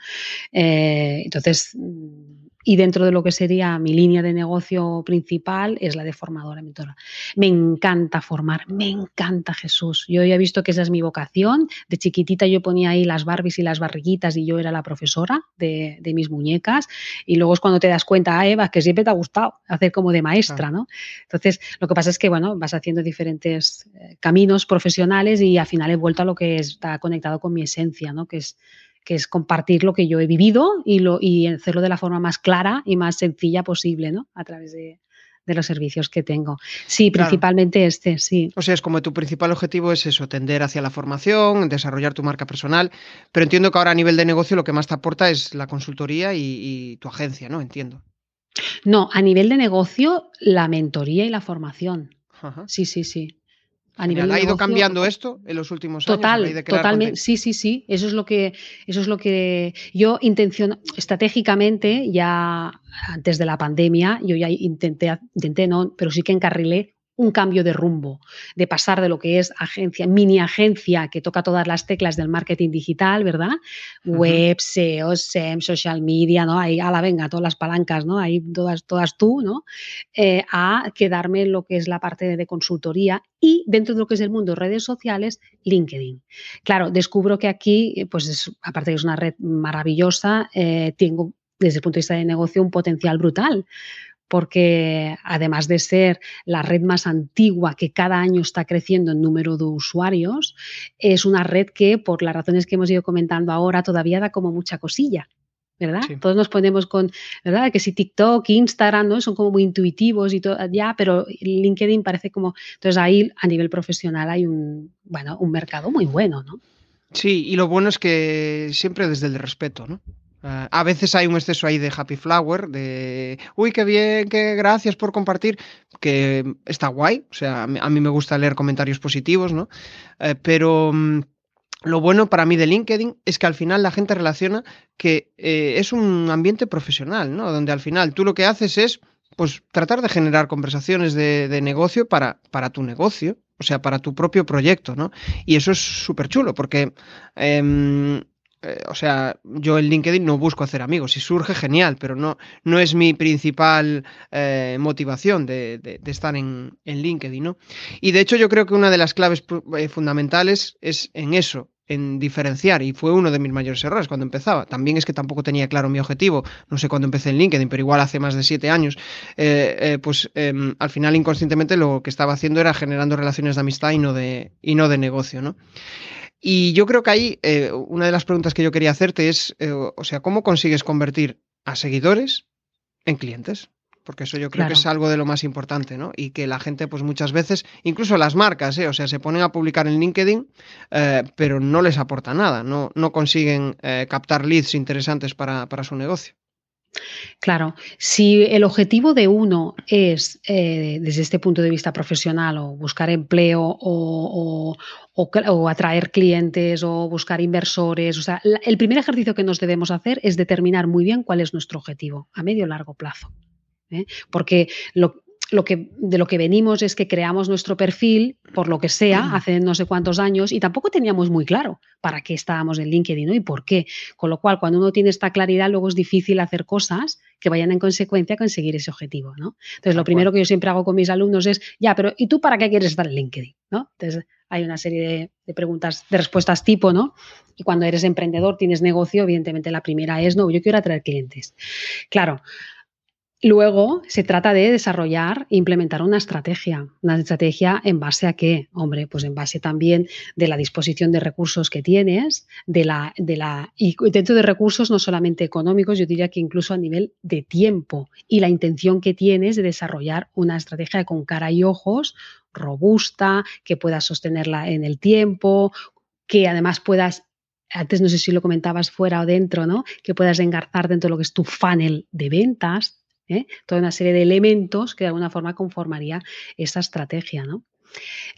Eh, entonces, y dentro de lo que sería mi línea de negocio principal es la de formadora mentora. Me encanta formar, me encanta Jesús. Yo ya he visto que esa es mi vocación. De chiquitita yo ponía ahí las Barbies y las barriguitas y yo era la profesora de, mis muñecas. Y luego es cuando te das cuenta, ah, Eva, que siempre te ha gustado hacer como de maestra, ¿no? Entonces, lo que pasa es que, bueno, vas haciendo diferentes eh, caminos profesionales y al final he vuelto a lo que está conectado con mi esencia, ¿no? Que es que es compartir lo que yo he vivido y, lo, y hacerlo de la forma más clara y más sencilla posible, ¿no? A través de, los servicios que tengo. Sí, principalmente este, sí.
O sea, es como tu principal objetivo es eso, tender hacia la formación, desarrollar tu marca personal, pero entiendo que ahora a nivel de negocio lo que más te aporta es la consultoría y, tu agencia, ¿no? Entiendo.
No, a nivel de negocio, la mentoría y la formación. Sí, sí, sí.
¿Ha ido cambiando esto en los últimos
años? Total, totalmente. Sí, sí, sí. Eso es lo que, eso es lo que yo intenciono estratégicamente ya antes de la pandemia, yo ya intenté, intenté no, pero sí que encarrilé un cambio de rumbo, de pasar de lo que es agencia, mini agencia que toca todas las teclas del marketing digital, ¿verdad? Web, SEO, SEM, social media, ¿no? Ahí, a la venga, todas las palancas, ¿no? Ahí todas, todas tú, ¿no? Eh, a quedarme en lo que es la parte de consultoría y dentro de lo que es el mundo de redes sociales, LinkedIn. Claro, descubro que aquí, pues aparte de que es una red maravillosa, eh, tengo desde el punto de vista de negocio un potencial brutal porque además de ser la red más antigua que cada año está creciendo en número de usuarios, es una red que, por las razones que hemos ido comentando ahora, todavía da como mucha cosilla. ¿verdad? Todos nos ponemos con, ¿verdad? Que si TikTok, Instagram, ¿no? Son como muy intuitivos y todo, ya, pero LinkedIn parece como, entonces ahí a nivel profesional hay un, bueno, un mercado muy bueno, ¿no?
Sí, y lo bueno es que siempre desde el respeto, ¿no? Ah, a veces hay un exceso ahí de happy flower, de, uy, qué bien, qué gracias por compartir, que está guay, o sea, a mí, me gusta leer comentarios positivos, ¿no? Eh, pero mm, lo bueno para mí de LinkedIn es que al final la gente relaciona que eh, es un ambiente profesional, ¿no? Donde al final tú lo que haces es, pues, tratar de generar conversaciones de, negocio para, para tu negocio, o sea, para tu propio proyecto, ¿no? Y eso es súper chulo, porque em, eh, o sea, yo en LinkedIn no busco hacer amigos. Si surge, genial, pero no, no es mi principal eh, motivación de, estar en, LinkedIn, ¿no? Y de hecho yo creo que una de las claves eh, fundamentales es en eso, en diferenciar, y fue uno de mis mayores errores cuando empezaba. También es que tampoco tenía claro mi objetivo, no sé cuándo empecé en LinkedIn, pero igual hace más de siete años, pues em, al final inconscientemente lo que estaba haciendo era generando relaciones de amistad y no de, y no de negocio, ¿no? Y yo creo que ahí eh, una de las preguntas que yo quería hacerte es, eh, o sea, ¿cómo consigues convertir a seguidores en clientes? Porque eso yo creo que es algo de lo más importante, ¿no? Y que la gente, pues muchas veces, incluso las marcas, ¿eh? o sea, se ponen a publicar en LinkedIn, pero no les aporta nada, no, no consiguen captar leads interesantes para, para su negocio.
Claro, si el objetivo de uno es, eh, desde este punto de vista profesional, o buscar empleo, o, atraer clientes, o buscar inversores, o sea, el primer ejercicio que nos debemos hacer es determinar muy bien cuál es nuestro objetivo a medio o largo plazo. ¿eh? Porque lo, lo que, de lo que venimos es que creamos nuestro perfil, por lo que sea, hace no sé cuántos años, y tampoco teníamos muy claro para qué estábamos en LinkedIn y por qué. Con lo cual, cuando uno tiene esta claridad, luego es difícil hacer cosas que vayan en consecuencia a conseguir ese objetivo. ¿no? Entonces, lo primero que yo siempre hago con mis alumnos es, ya, pero ¿y tú para qué quieres estar en LinkedIn? ¿no? Entonces, hay una serie de, de, preguntas, de respuestas tipo, ¿no? Y cuando eres emprendedor, tienes negocio, evidentemente la primera es, no, yo quiero atraer clientes. Claro, Luego se trata de desarrollar e implementar una estrategia. Una estrategia en base a qué? Hombre, pues en base también de la disposición de recursos que tienes, de la, de la, y dentro de recursos no solamente económicos, yo diría que incluso a nivel de tiempo y la intención que tienes de desarrollar una estrategia con cara y ojos robusta, que puedas sostenerla en el tiempo, que además puedas antes no sé si lo comentabas fuera o dentro, ¿no? Que puedas engarzar dentro de lo que es tu funnel de ventas, ¿eh? toda una serie de elementos que de alguna forma conformaría esa estrategia. ¿no?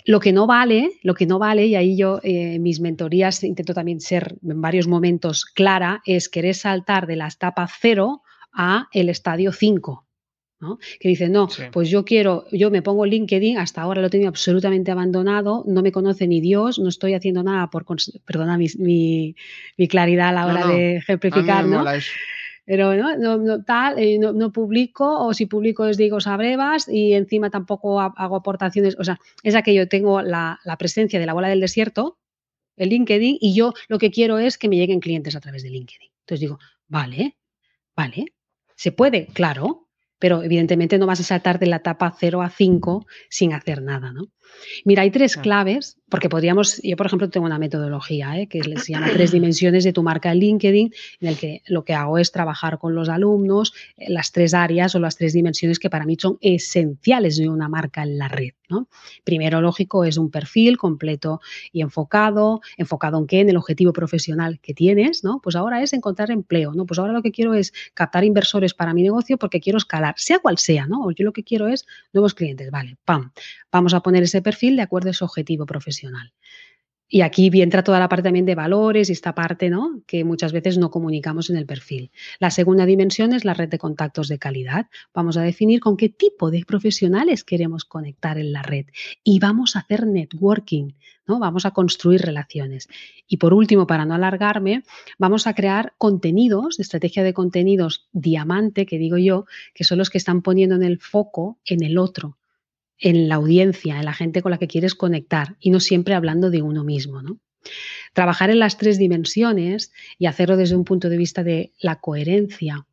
Lo que no vale, lo que no vale, y ahí yo en eh, mis mentorías intento también ser en varios momentos clara, es querer saltar de la etapa cero a el estadio 5. ¿no? Que dicen, no, pues yo quiero, yo me pongo LinkedIn, hasta ahora lo he tenido absolutamente abandonado, no me conoce ni Dios, no estoy haciendo nada por, perdona mi, claridad a la hora de ejemplificar, ¿no? Pero no, no, tal, eh, no, publico o si publico es digo sabrevas y encima tampoco hago aportaciones, o sea, es aquello, tengo la, la, presencia de la bola del desierto, el LinkedIn, y yo lo que quiero es que me lleguen clientes a través de LinkedIn. Entonces digo, vale, vale, se puede, claro, pero evidentemente no vas a saltar de la etapa 0 a 5 sin hacer nada, ¿no? Mira, hay tres claves, porque podríamos, yo por ejemplo tengo una metodología ¿eh? que se llama tres dimensiones de tu marca en LinkedIn, en el que lo que hago es trabajar con los alumnos eh, las tres áreas o las tres dimensiones que para mí son esenciales de una marca en la red. ¿no? Primero, lógico, es un perfil completo y enfocado, enfocado en qué, en el objetivo profesional que tienes, ¿no? Pues ahora es encontrar empleo, ¿no? Pues ahora lo que quiero es captar inversores para mi negocio porque quiero escalar, sea cual sea, ¿no? Yo lo que quiero es nuevos clientes, vale, pam, vamos a poner ese perfil de acuerdo a su objetivo profesional. Y aquí entra toda la parte también de valores y esta parte ¿no? que muchas veces no comunicamos en el perfil. La segunda dimensión es la red de contactos de calidad. Vamos a definir con qué tipo de profesionales queremos conectar en la red y vamos a hacer networking, ¿no? vamos a construir relaciones. Y por último, para no alargarme, vamos a crear contenidos, estrategia de contenidos diamante, que digo yo, que son los que están poniendo en el foco en el otro en la audiencia, en la gente con la que quieres conectar y no siempre hablando de uno mismo. ¿no? Trabajar en las tres dimensiones y hacerlo desde un punto de vista de la coherencia,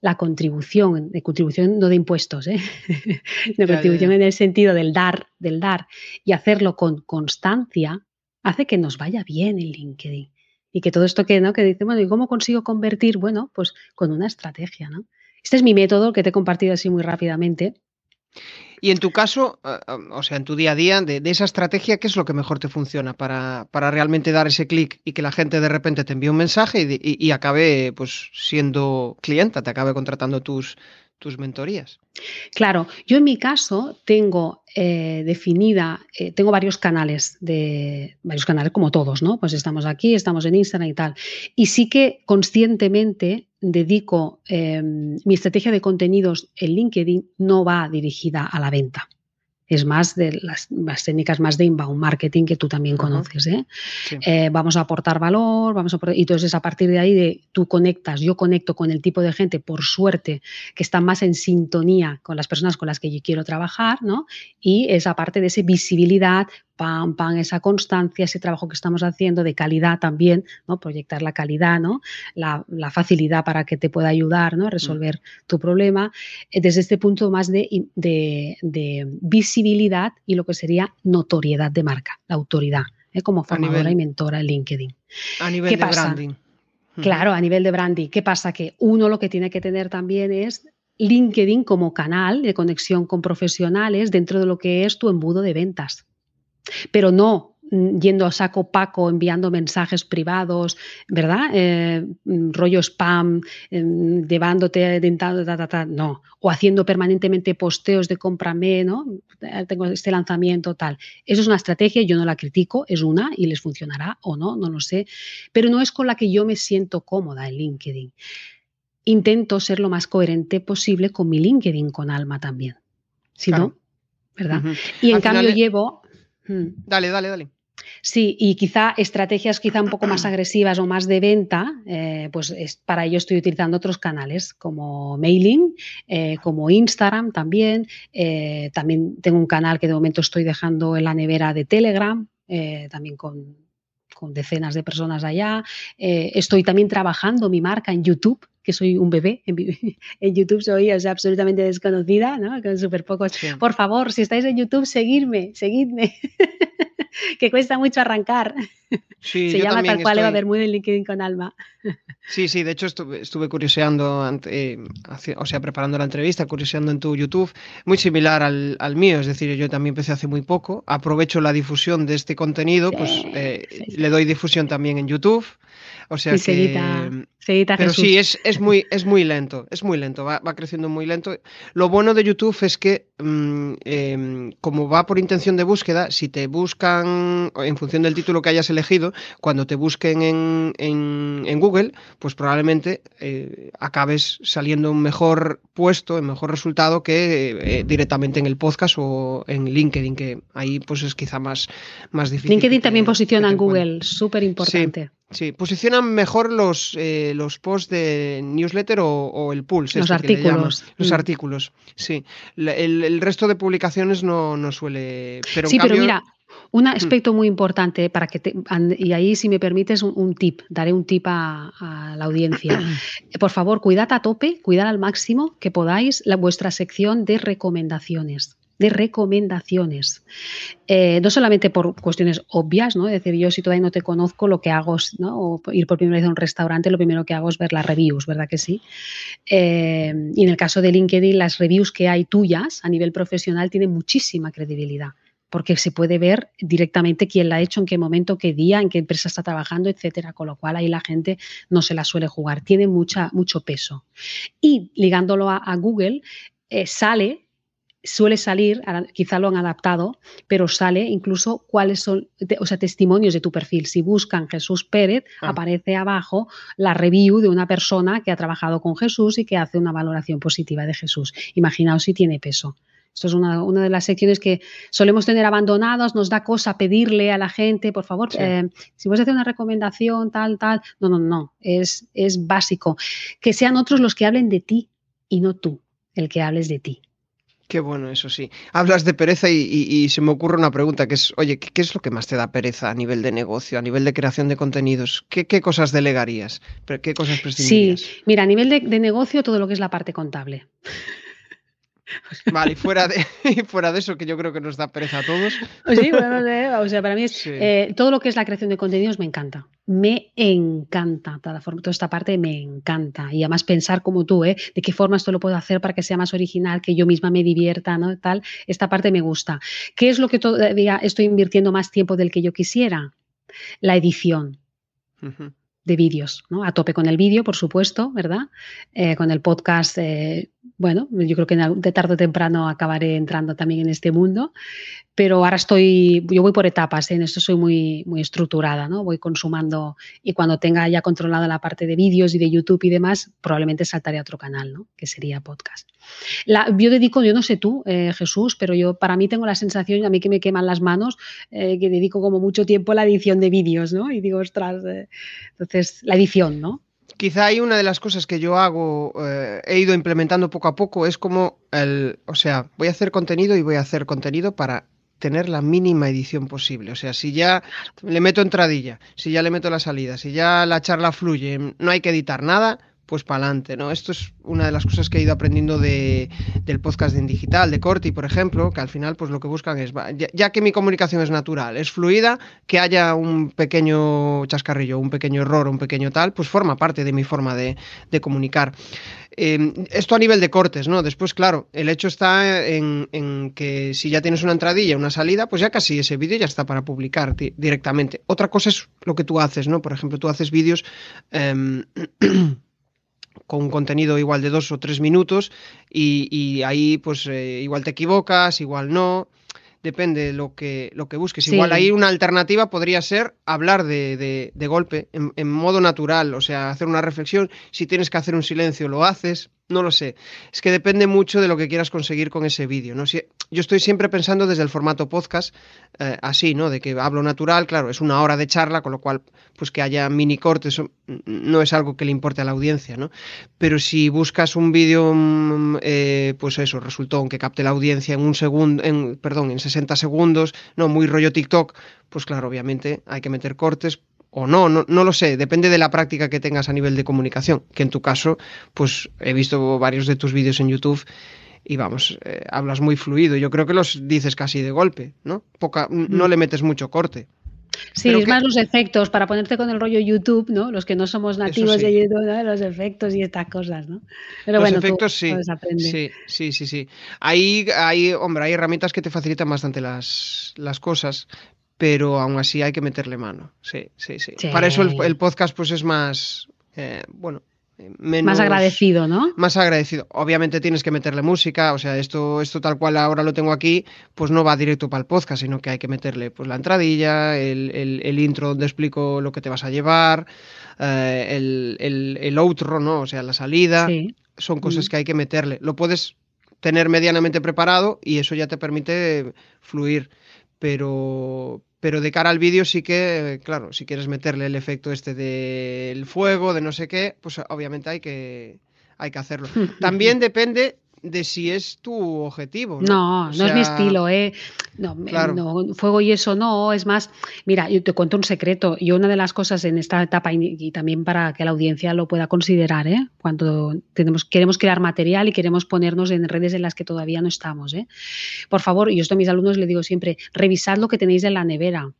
la contribución, de contribución no de impuestos, ¿eh? de contribución en el sentido del dar, del dar, y hacerlo con constancia, hace que nos vaya bien en LinkedIn. Y que todo esto que, ¿no? que dice, bueno, ¿y cómo consigo convertir? Bueno, pues con una estrategia, ¿no? Este es mi método que te he compartido así muy rápidamente
y en tu caso, eh, eh, o sea, en tu día a día, de, esa estrategia, ¿qué es lo que mejor te funciona para, para realmente dar ese clic y que la gente de repente te envíe un mensaje y, acabe pues siendo clienta, te acabe contratando tus, tus mentorías?
Claro, yo en mi caso tengo eh, definida, tengo varios canales de varios canales como todos, ¿no? Pues estamos aquí, estamos en Instagram y tal. Y sí que conscientemente dedico em, mi estrategia de contenidos en LinkedIn no va dirigida a la venta. Es más de las, técnicas más de inbound marketing que tú también conoces. ¿eh? Eh, vamos a aportar valor, vamos a y entonces a partir de ahí de, tú conectas, yo conecto con el tipo de gente, por suerte, que está más en sintonía con las personas con las que yo quiero trabajar, ¿no? Y esa parte de esa visibilidad, pam, pam, esa constancia, ese trabajo que estamos haciendo de calidad también, ¿no? Proyectar la calidad, ¿no? La, facilidad para que te pueda ayudar, ¿no? A resolver tu problema. Eh, desde este punto más de, visibilidad y lo que sería notoriedad de marca, la autoridad, ¿eh? como formadora y mentora en LinkedIn.
A nivel de branding.
Claro, a nivel de branding. ¿Qué pasa? Que uno lo que tiene que tener también es LinkedIn como canal de conexión con profesionales dentro de lo que es tu embudo de ventas pero no yendo a saco paco, enviando mensajes privados, ¿verdad? Eh, mm, rollo spam, em, llevándote, dentando, no. O haciendo permanentemente posteos de cómprame, ¿no? Eh, tengo este lanzamiento, tal. Eso es una estrategia, yo no la critico, es una y les funcionará o no, no lo sé. Pero no es con la que yo me siento cómoda en LinkedIn. Intento ser lo más coherente posible con mi LinkedIn con alma también. Si no, ¿verdad? Y en cambio llevo
Mm. Dale, dale, dale.
Sí, y quizá estrategias quizá un poco más agresivas o más de venta, eh, pues para ello estoy utilizando otros canales como mailing, eh, como Instagram también. Eh, también tengo un canal que de momento estoy dejando en la nevera de Telegram, también con, con decenas de personas allá. Eh, estoy también trabajando mi marca en YouTube, que soy un bebé en, YouTube, soy absolutamente desconocida, ¿no? Con súper pocos. Por favor, si estáis en YouTube, seguidme, seguidme, que cuesta mucho arrancar. Se llama tal cual Eva Bermúdez en LinkedIn con Alma.
Sí, sí, de hecho estuve, curioseando, eh, o sea, preparando la entrevista, curioseando en tu YouTube, muy similar al, mío, es decir, yo también empecé hace muy poco, aprovecho la difusión de este contenido, pues eh, le doy difusión también en YouTube. O sea que. pero sí, es, es, muy, es muy lento, es muy lento, va, creciendo muy lento. Lo bueno de YouTube es que, mm, em, como va por intención de búsqueda, si te buscan en función del título que hayas elegido, cuando te busquen en, en, Google, pues probablemente eh, acabes saliendo un mejor puesto, un mejor resultado que eh, directamente en el podcast o en LinkedIn, que ahí pues es quizá más, más difícil.
LinkedIn también posiciona en Google, súper importante.
Sí, posicionan mejor los, eh, los posts de newsletter o, el pulse.
Los artículos.
Los mm. artículos, sí. el, resto de publicaciones no, no suele. Pero
sí, pero mira, un mm. aspecto muy importante para que y ahí si me permites un, tip, daré un tip a, la audiencia. Por favor, cuidad a tope, cuidad al máximo que podáis la, vuestra sección de recomendaciones de recomendaciones. Eh, no solamente por cuestiones obvias, ¿no? Es decir, yo si todavía no te conozco, lo que hago es, ¿no? O ir por primera vez a un restaurante, lo primero que hago es ver las reviews, ¿verdad que sí? Eh, y en el caso de LinkedIn, las reviews que hay tuyas a nivel profesional tienen muchísima credibilidad porque se puede ver directamente quién la ha hecho, en qué momento, qué día, en qué empresa está trabajando, etcétera. Con lo cual ahí la gente no se la suele jugar, tiene mucha, mucho peso. Y ligándolo a, Google, eh, sale suele salir, quizá lo han adaptado, pero sale incluso cuáles son, o sea, testimonios de tu perfil. Si buscan Jesús Pérez, ah. aparece abajo la review de una persona que ha trabajado con Jesús y que hace una valoración positiva de Jesús. Imaginaos si tiene peso. Esto es una, de las secciones que solemos tener abandonados, nos da cosa pedirle a la gente, por favor, eh, si vas a hacer una recomendación, tal, tal. No, no, no, es, es básico. Que sean otros los que hablen de ti y no tú el que hables de ti.
Qué bueno, eso sí. Hablas de pereza y, se me ocurre una pregunta que es, oye, ¿qué, es lo que más te da pereza a nivel de negocio, a nivel de creación de contenidos? ¿Qué, cosas delegarías? ¿Qué cosas prescindirías?
Sí, mira, a nivel de negocio todo lo que es la parte contable.
Vale, y fuera de, fuera de eso, que yo creo que nos da pereza a todos.
Sí, bueno, o sea, para mí es eh, todo lo que es la creación de contenidos me encanta. Me encanta toda, toda esta parte me encanta. Y además pensar como tú, ¿eh? De qué forma esto lo puedo hacer para que sea más original, que yo misma me divierta, ¿no? Tal, esta parte me gusta. ¿Qué es lo que todavía estoy invirtiendo más tiempo del que yo quisiera? La edición de vídeos, ¿no? A tope con el vídeo, por supuesto, ¿verdad? Eh, con el podcast, eh, bueno, yo creo que de tarde o temprano acabaré entrando también en este mundo, pero ahora estoy, yo voy por etapas, ¿eh? en esto soy muy, muy estructurada, ¿no? Voy consumando y cuando tenga ya controlada la parte de vídeos y de YouTube y demás, probablemente saltaré a otro canal, ¿no? Que sería podcast. La, yo dedico, yo no sé tú, Jesús, pero yo para mí tengo la sensación, a mí que me queman las manos, que dedico como mucho tiempo a la edición de vídeos, ¿no? Y digo, ostras, entonces la edición, ¿no?
Quizá hay una de las cosas que yo hago, eh, he ido implementando poco a poco, es como el, o sea, voy a hacer contenido y voy a hacer contenido para tener la mínima edición posible. O sea, si ya le meto entradilla, si ya le meto la salida, si ya la charla fluye, no hay que editar nada, pues para adelante, ¿no? Esto es una de las cosas que he ido aprendiendo de, del podcast en digital, de Corti, por ejemplo, que al final pues lo que buscan es, ya, que mi comunicación es natural, es fluida, que haya un pequeño chascarrillo, un pequeño error, un pequeño tal, pues forma parte de mi forma de, comunicar. Em, esto a nivel de cortes, ¿no? Después, claro, el hecho está en, en, que si ya tienes una entradilla, una salida, pues ya casi ese vídeo ya está para publicar directamente. Otra cosa es lo que tú haces, ¿no? Por ejemplo, tú haces vídeos... Em, con un contenido igual de dos o tres minutos y, ahí pues eh, igual te equivocas, igual no, depende de lo que, lo que busques. Igual ahí una alternativa podría ser hablar de, de, golpe, en, en, modo natural, o sea, hacer una reflexión, si tienes que hacer un silencio lo haces, no lo sé. Es que depende mucho de lo que quieras conseguir con ese vídeo. ¿no? Yo estoy siempre pensando desde el formato podcast, eh, así, ¿no? De que hablo natural, claro, es una hora de charla, con lo cual, pues que haya mini cortes no es algo que le importe a la audiencia, ¿no? Pero si buscas un vídeo, mm, eh, pues eso, resultó que capte la audiencia en un segundo, en, perdón, en 60 segundos, no, muy rollo TikTok, pues claro, obviamente hay que meter cortes o no, no, no lo sé, depende de la práctica que tengas a nivel de comunicación, que en tu caso, pues he visto varios de tus vídeos en YouTube y vamos, eh, hablas muy fluido. Yo creo que los dices casi de golpe, ¿no? Poca, No mm. le metes mucho corte.
Sí, es más los efectos, para ponerte con el rollo YouTube, ¿no? Los que no somos nativos de YouTube, ¿no? Los efectos y estas cosas, ¿no?
Pero los efectos sí. Sí, sí, sí, sí. Hay, hay, hombre, hay herramientas que te facilitan bastante las, las cosas, pero aún así hay que meterle mano. Sí, sí, sí. Para eso el, podcast, pues es más, eh, bueno,
más agradecido, ¿no?
Más agradecido. Obviamente tienes que meterle música, o sea, esto, esto tal cual ahora lo tengo aquí, pues no va directo para el podcast, sino que hay que meterle pues la entradilla, el, intro donde explico lo que te vas a llevar, eh, el, el, outro, ¿no? O sea, la salida. Son cosas mm. que hay que meterle. Lo puedes tener medianamente preparado y eso ya te permite fluir. Pero, pero de cara al vídeo sí que, claro, si quieres meterle el efecto este del fuego, de no sé qué, pues obviamente hay que, hay que hacerlo. También depende de si es tu objetivo.
No, no, es mi estilo, ¿eh? No, fuego y eso no, es más, mira, yo te cuento un secreto, y una de las cosas en esta etapa, y, también para que la audiencia lo pueda considerar, ¿eh? cuando tenemos, queremos crear material y queremos ponernos en redes en las que todavía no estamos. ¿eh? Por favor, yo esto a mis alumnos les digo siempre, revisad lo que tenéis en la nevera.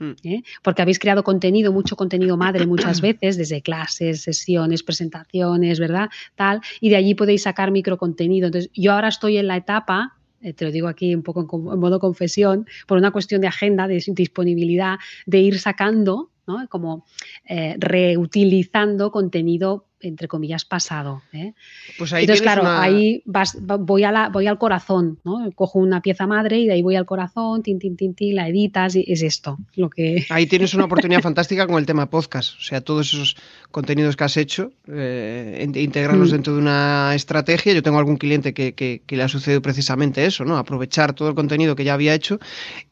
Mm. ¿eh? porque habéis creado contenido, mucho contenido madre muchas veces, desde clases, sesiones, presentaciones, ¿verdad? Tal, y de allí podéis sacar microcontenido. Entonces, yo ahora estoy en la etapa eh, te lo digo aquí un poco en, modo confesión, por una cuestión de agenda, de disponibilidad, de ir sacando, ¿no? como eh, reutilizando contenido entre comillas, pasado. ¿eh? Pues ahí Entonces, claro, ahí vas, voy, a la, voy al corazón, ¿no? Cojo una pieza madre y de ahí voy al corazón, tin, tin, tin, tin, la editas y es esto lo que...
Ahí tienes una oportunidad fantástica con el tema podcast, o sea, todos esos contenidos que has hecho, eh, integrarlos mm. dentro de una estrategia. Yo tengo algún cliente que, que, le ha sucedido precisamente eso, ¿no? Aprovechar todo el contenido que ya había hecho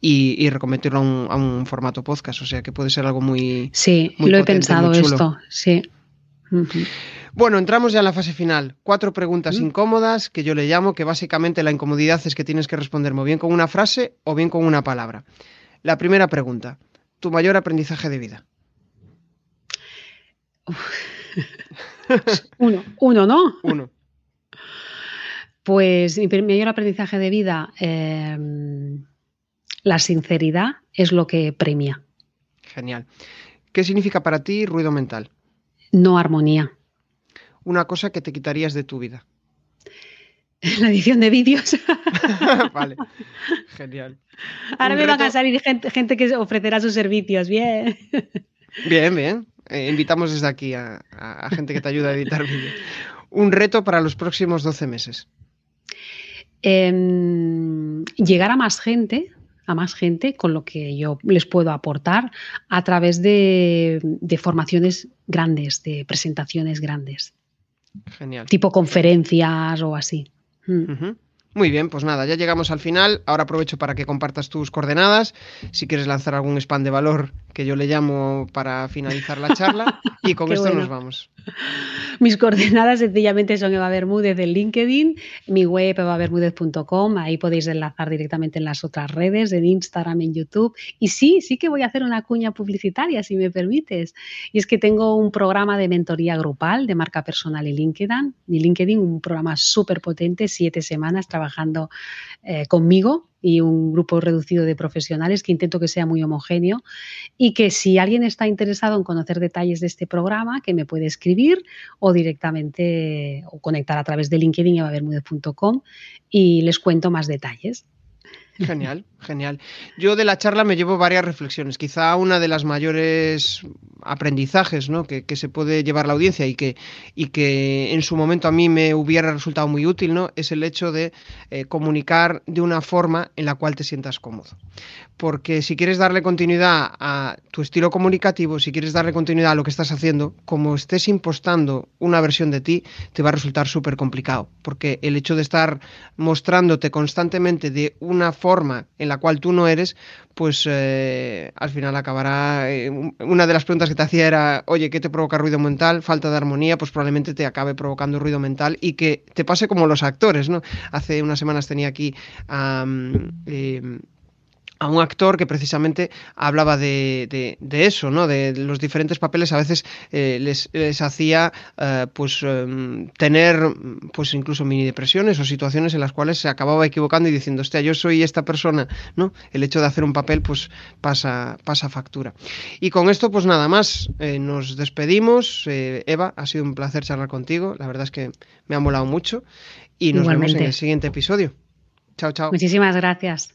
y, y reconvertirlo a un, a un, formato podcast, o sea, que puede ser algo muy...
Sí, lo he pensado esto, sí.
Bueno, entramos ya en la fase final. Cuatro preguntas incómodas que yo le llamo, que básicamente la incomodidad es que tienes que responderme bien con una frase o bien con una palabra. La primera pregunta, tu mayor aprendizaje de vida.
uno, uno, ¿no?
Uno.
Pues mi mayor aprendizaje de vida, em, la sinceridad es lo que premia.
Genial. ¿Qué significa para ti ruido mental?
No armonía.
Una cosa que te quitarías de tu vida.
La edición de vídeos.
vale, genial.
Ahora me van a salir gente, que ofrecerá sus servicios, bien.
Bien, bien. Eh, invitamos desde aquí a, gente que te ayuda a editar vídeos. Un reto para los próximos 12 meses.
Em, llegar a más gente a más gente con lo que yo les puedo aportar a través de, formaciones grandes, de presentaciones grandes.
Genial.
Tipo conferencias o así.
Mm. Muy bien, pues nada, ya llegamos al final. Ahora aprovecho para que compartas tus coordenadas. Si quieres lanzar algún spam de valor que yo le llamo para finalizar la charla. Y con esto nos vamos.
Mis coordenadas sencillamente son Eva Bermúdez del LinkedIn, mi web evabermúdez.com, ahí podéis enlazar directamente en las otras redes, en Instagram, en YouTube. Y sí, sí que voy a hacer una cuña publicitaria, si me permites. Y es que tengo un programa de mentoría grupal de marca personal y LinkedIn, y LinkedIn, un programa súper potente, siete semanas trabajando eh, conmigo y un grupo reducido de profesionales que intento que sea muy homogéneo y que si alguien está interesado en conocer detalles de este programa, que me puede escribir o directamente o conectar a través de LinkedIn y y les cuento más detalles.
Genial, genial. Yo de la charla me llevo varias reflexiones. Quizá una de las mayores aprendizajes ¿no? que, se puede llevar la audiencia y que, y que en su momento a mí me hubiera resultado muy útil ¿no? es el hecho de eh, comunicar de una forma en la cual te sientas cómodo. Porque si quieres darle continuidad a tu estilo comunicativo, si quieres darle continuidad a lo que estás haciendo, como estés impostando una versión de ti, te va a resultar súper complicado. Porque el hecho de estar mostrándote constantemente de una forma en la cual tú no eres, pues eh, al final acabará. Eh, una de las preguntas que te hacía era, oye, ¿qué te provoca ruido mental? Falta de armonía, pues probablemente te acabe provocando ruido mental y que te pase como los actores, ¿no? Hace unas semanas tenía aquí a. a un actor que precisamente hablaba de, eso, ¿no? De los diferentes papeles a veces eh, les, hacía eh, pues em, tener pues incluso mini depresiones o situaciones en las cuales se acababa equivocando y diciendo, hostia, yo soy esta persona, ¿no? El hecho de hacer un papel pues pasa, pasa factura. Y con esto pues nada más, eh, nos despedimos. Eva, ha sido un placer charlar contigo, la verdad es que me ha molado mucho y nos vemos en el siguiente episodio. Chao, chao.
Muchísimas gracias.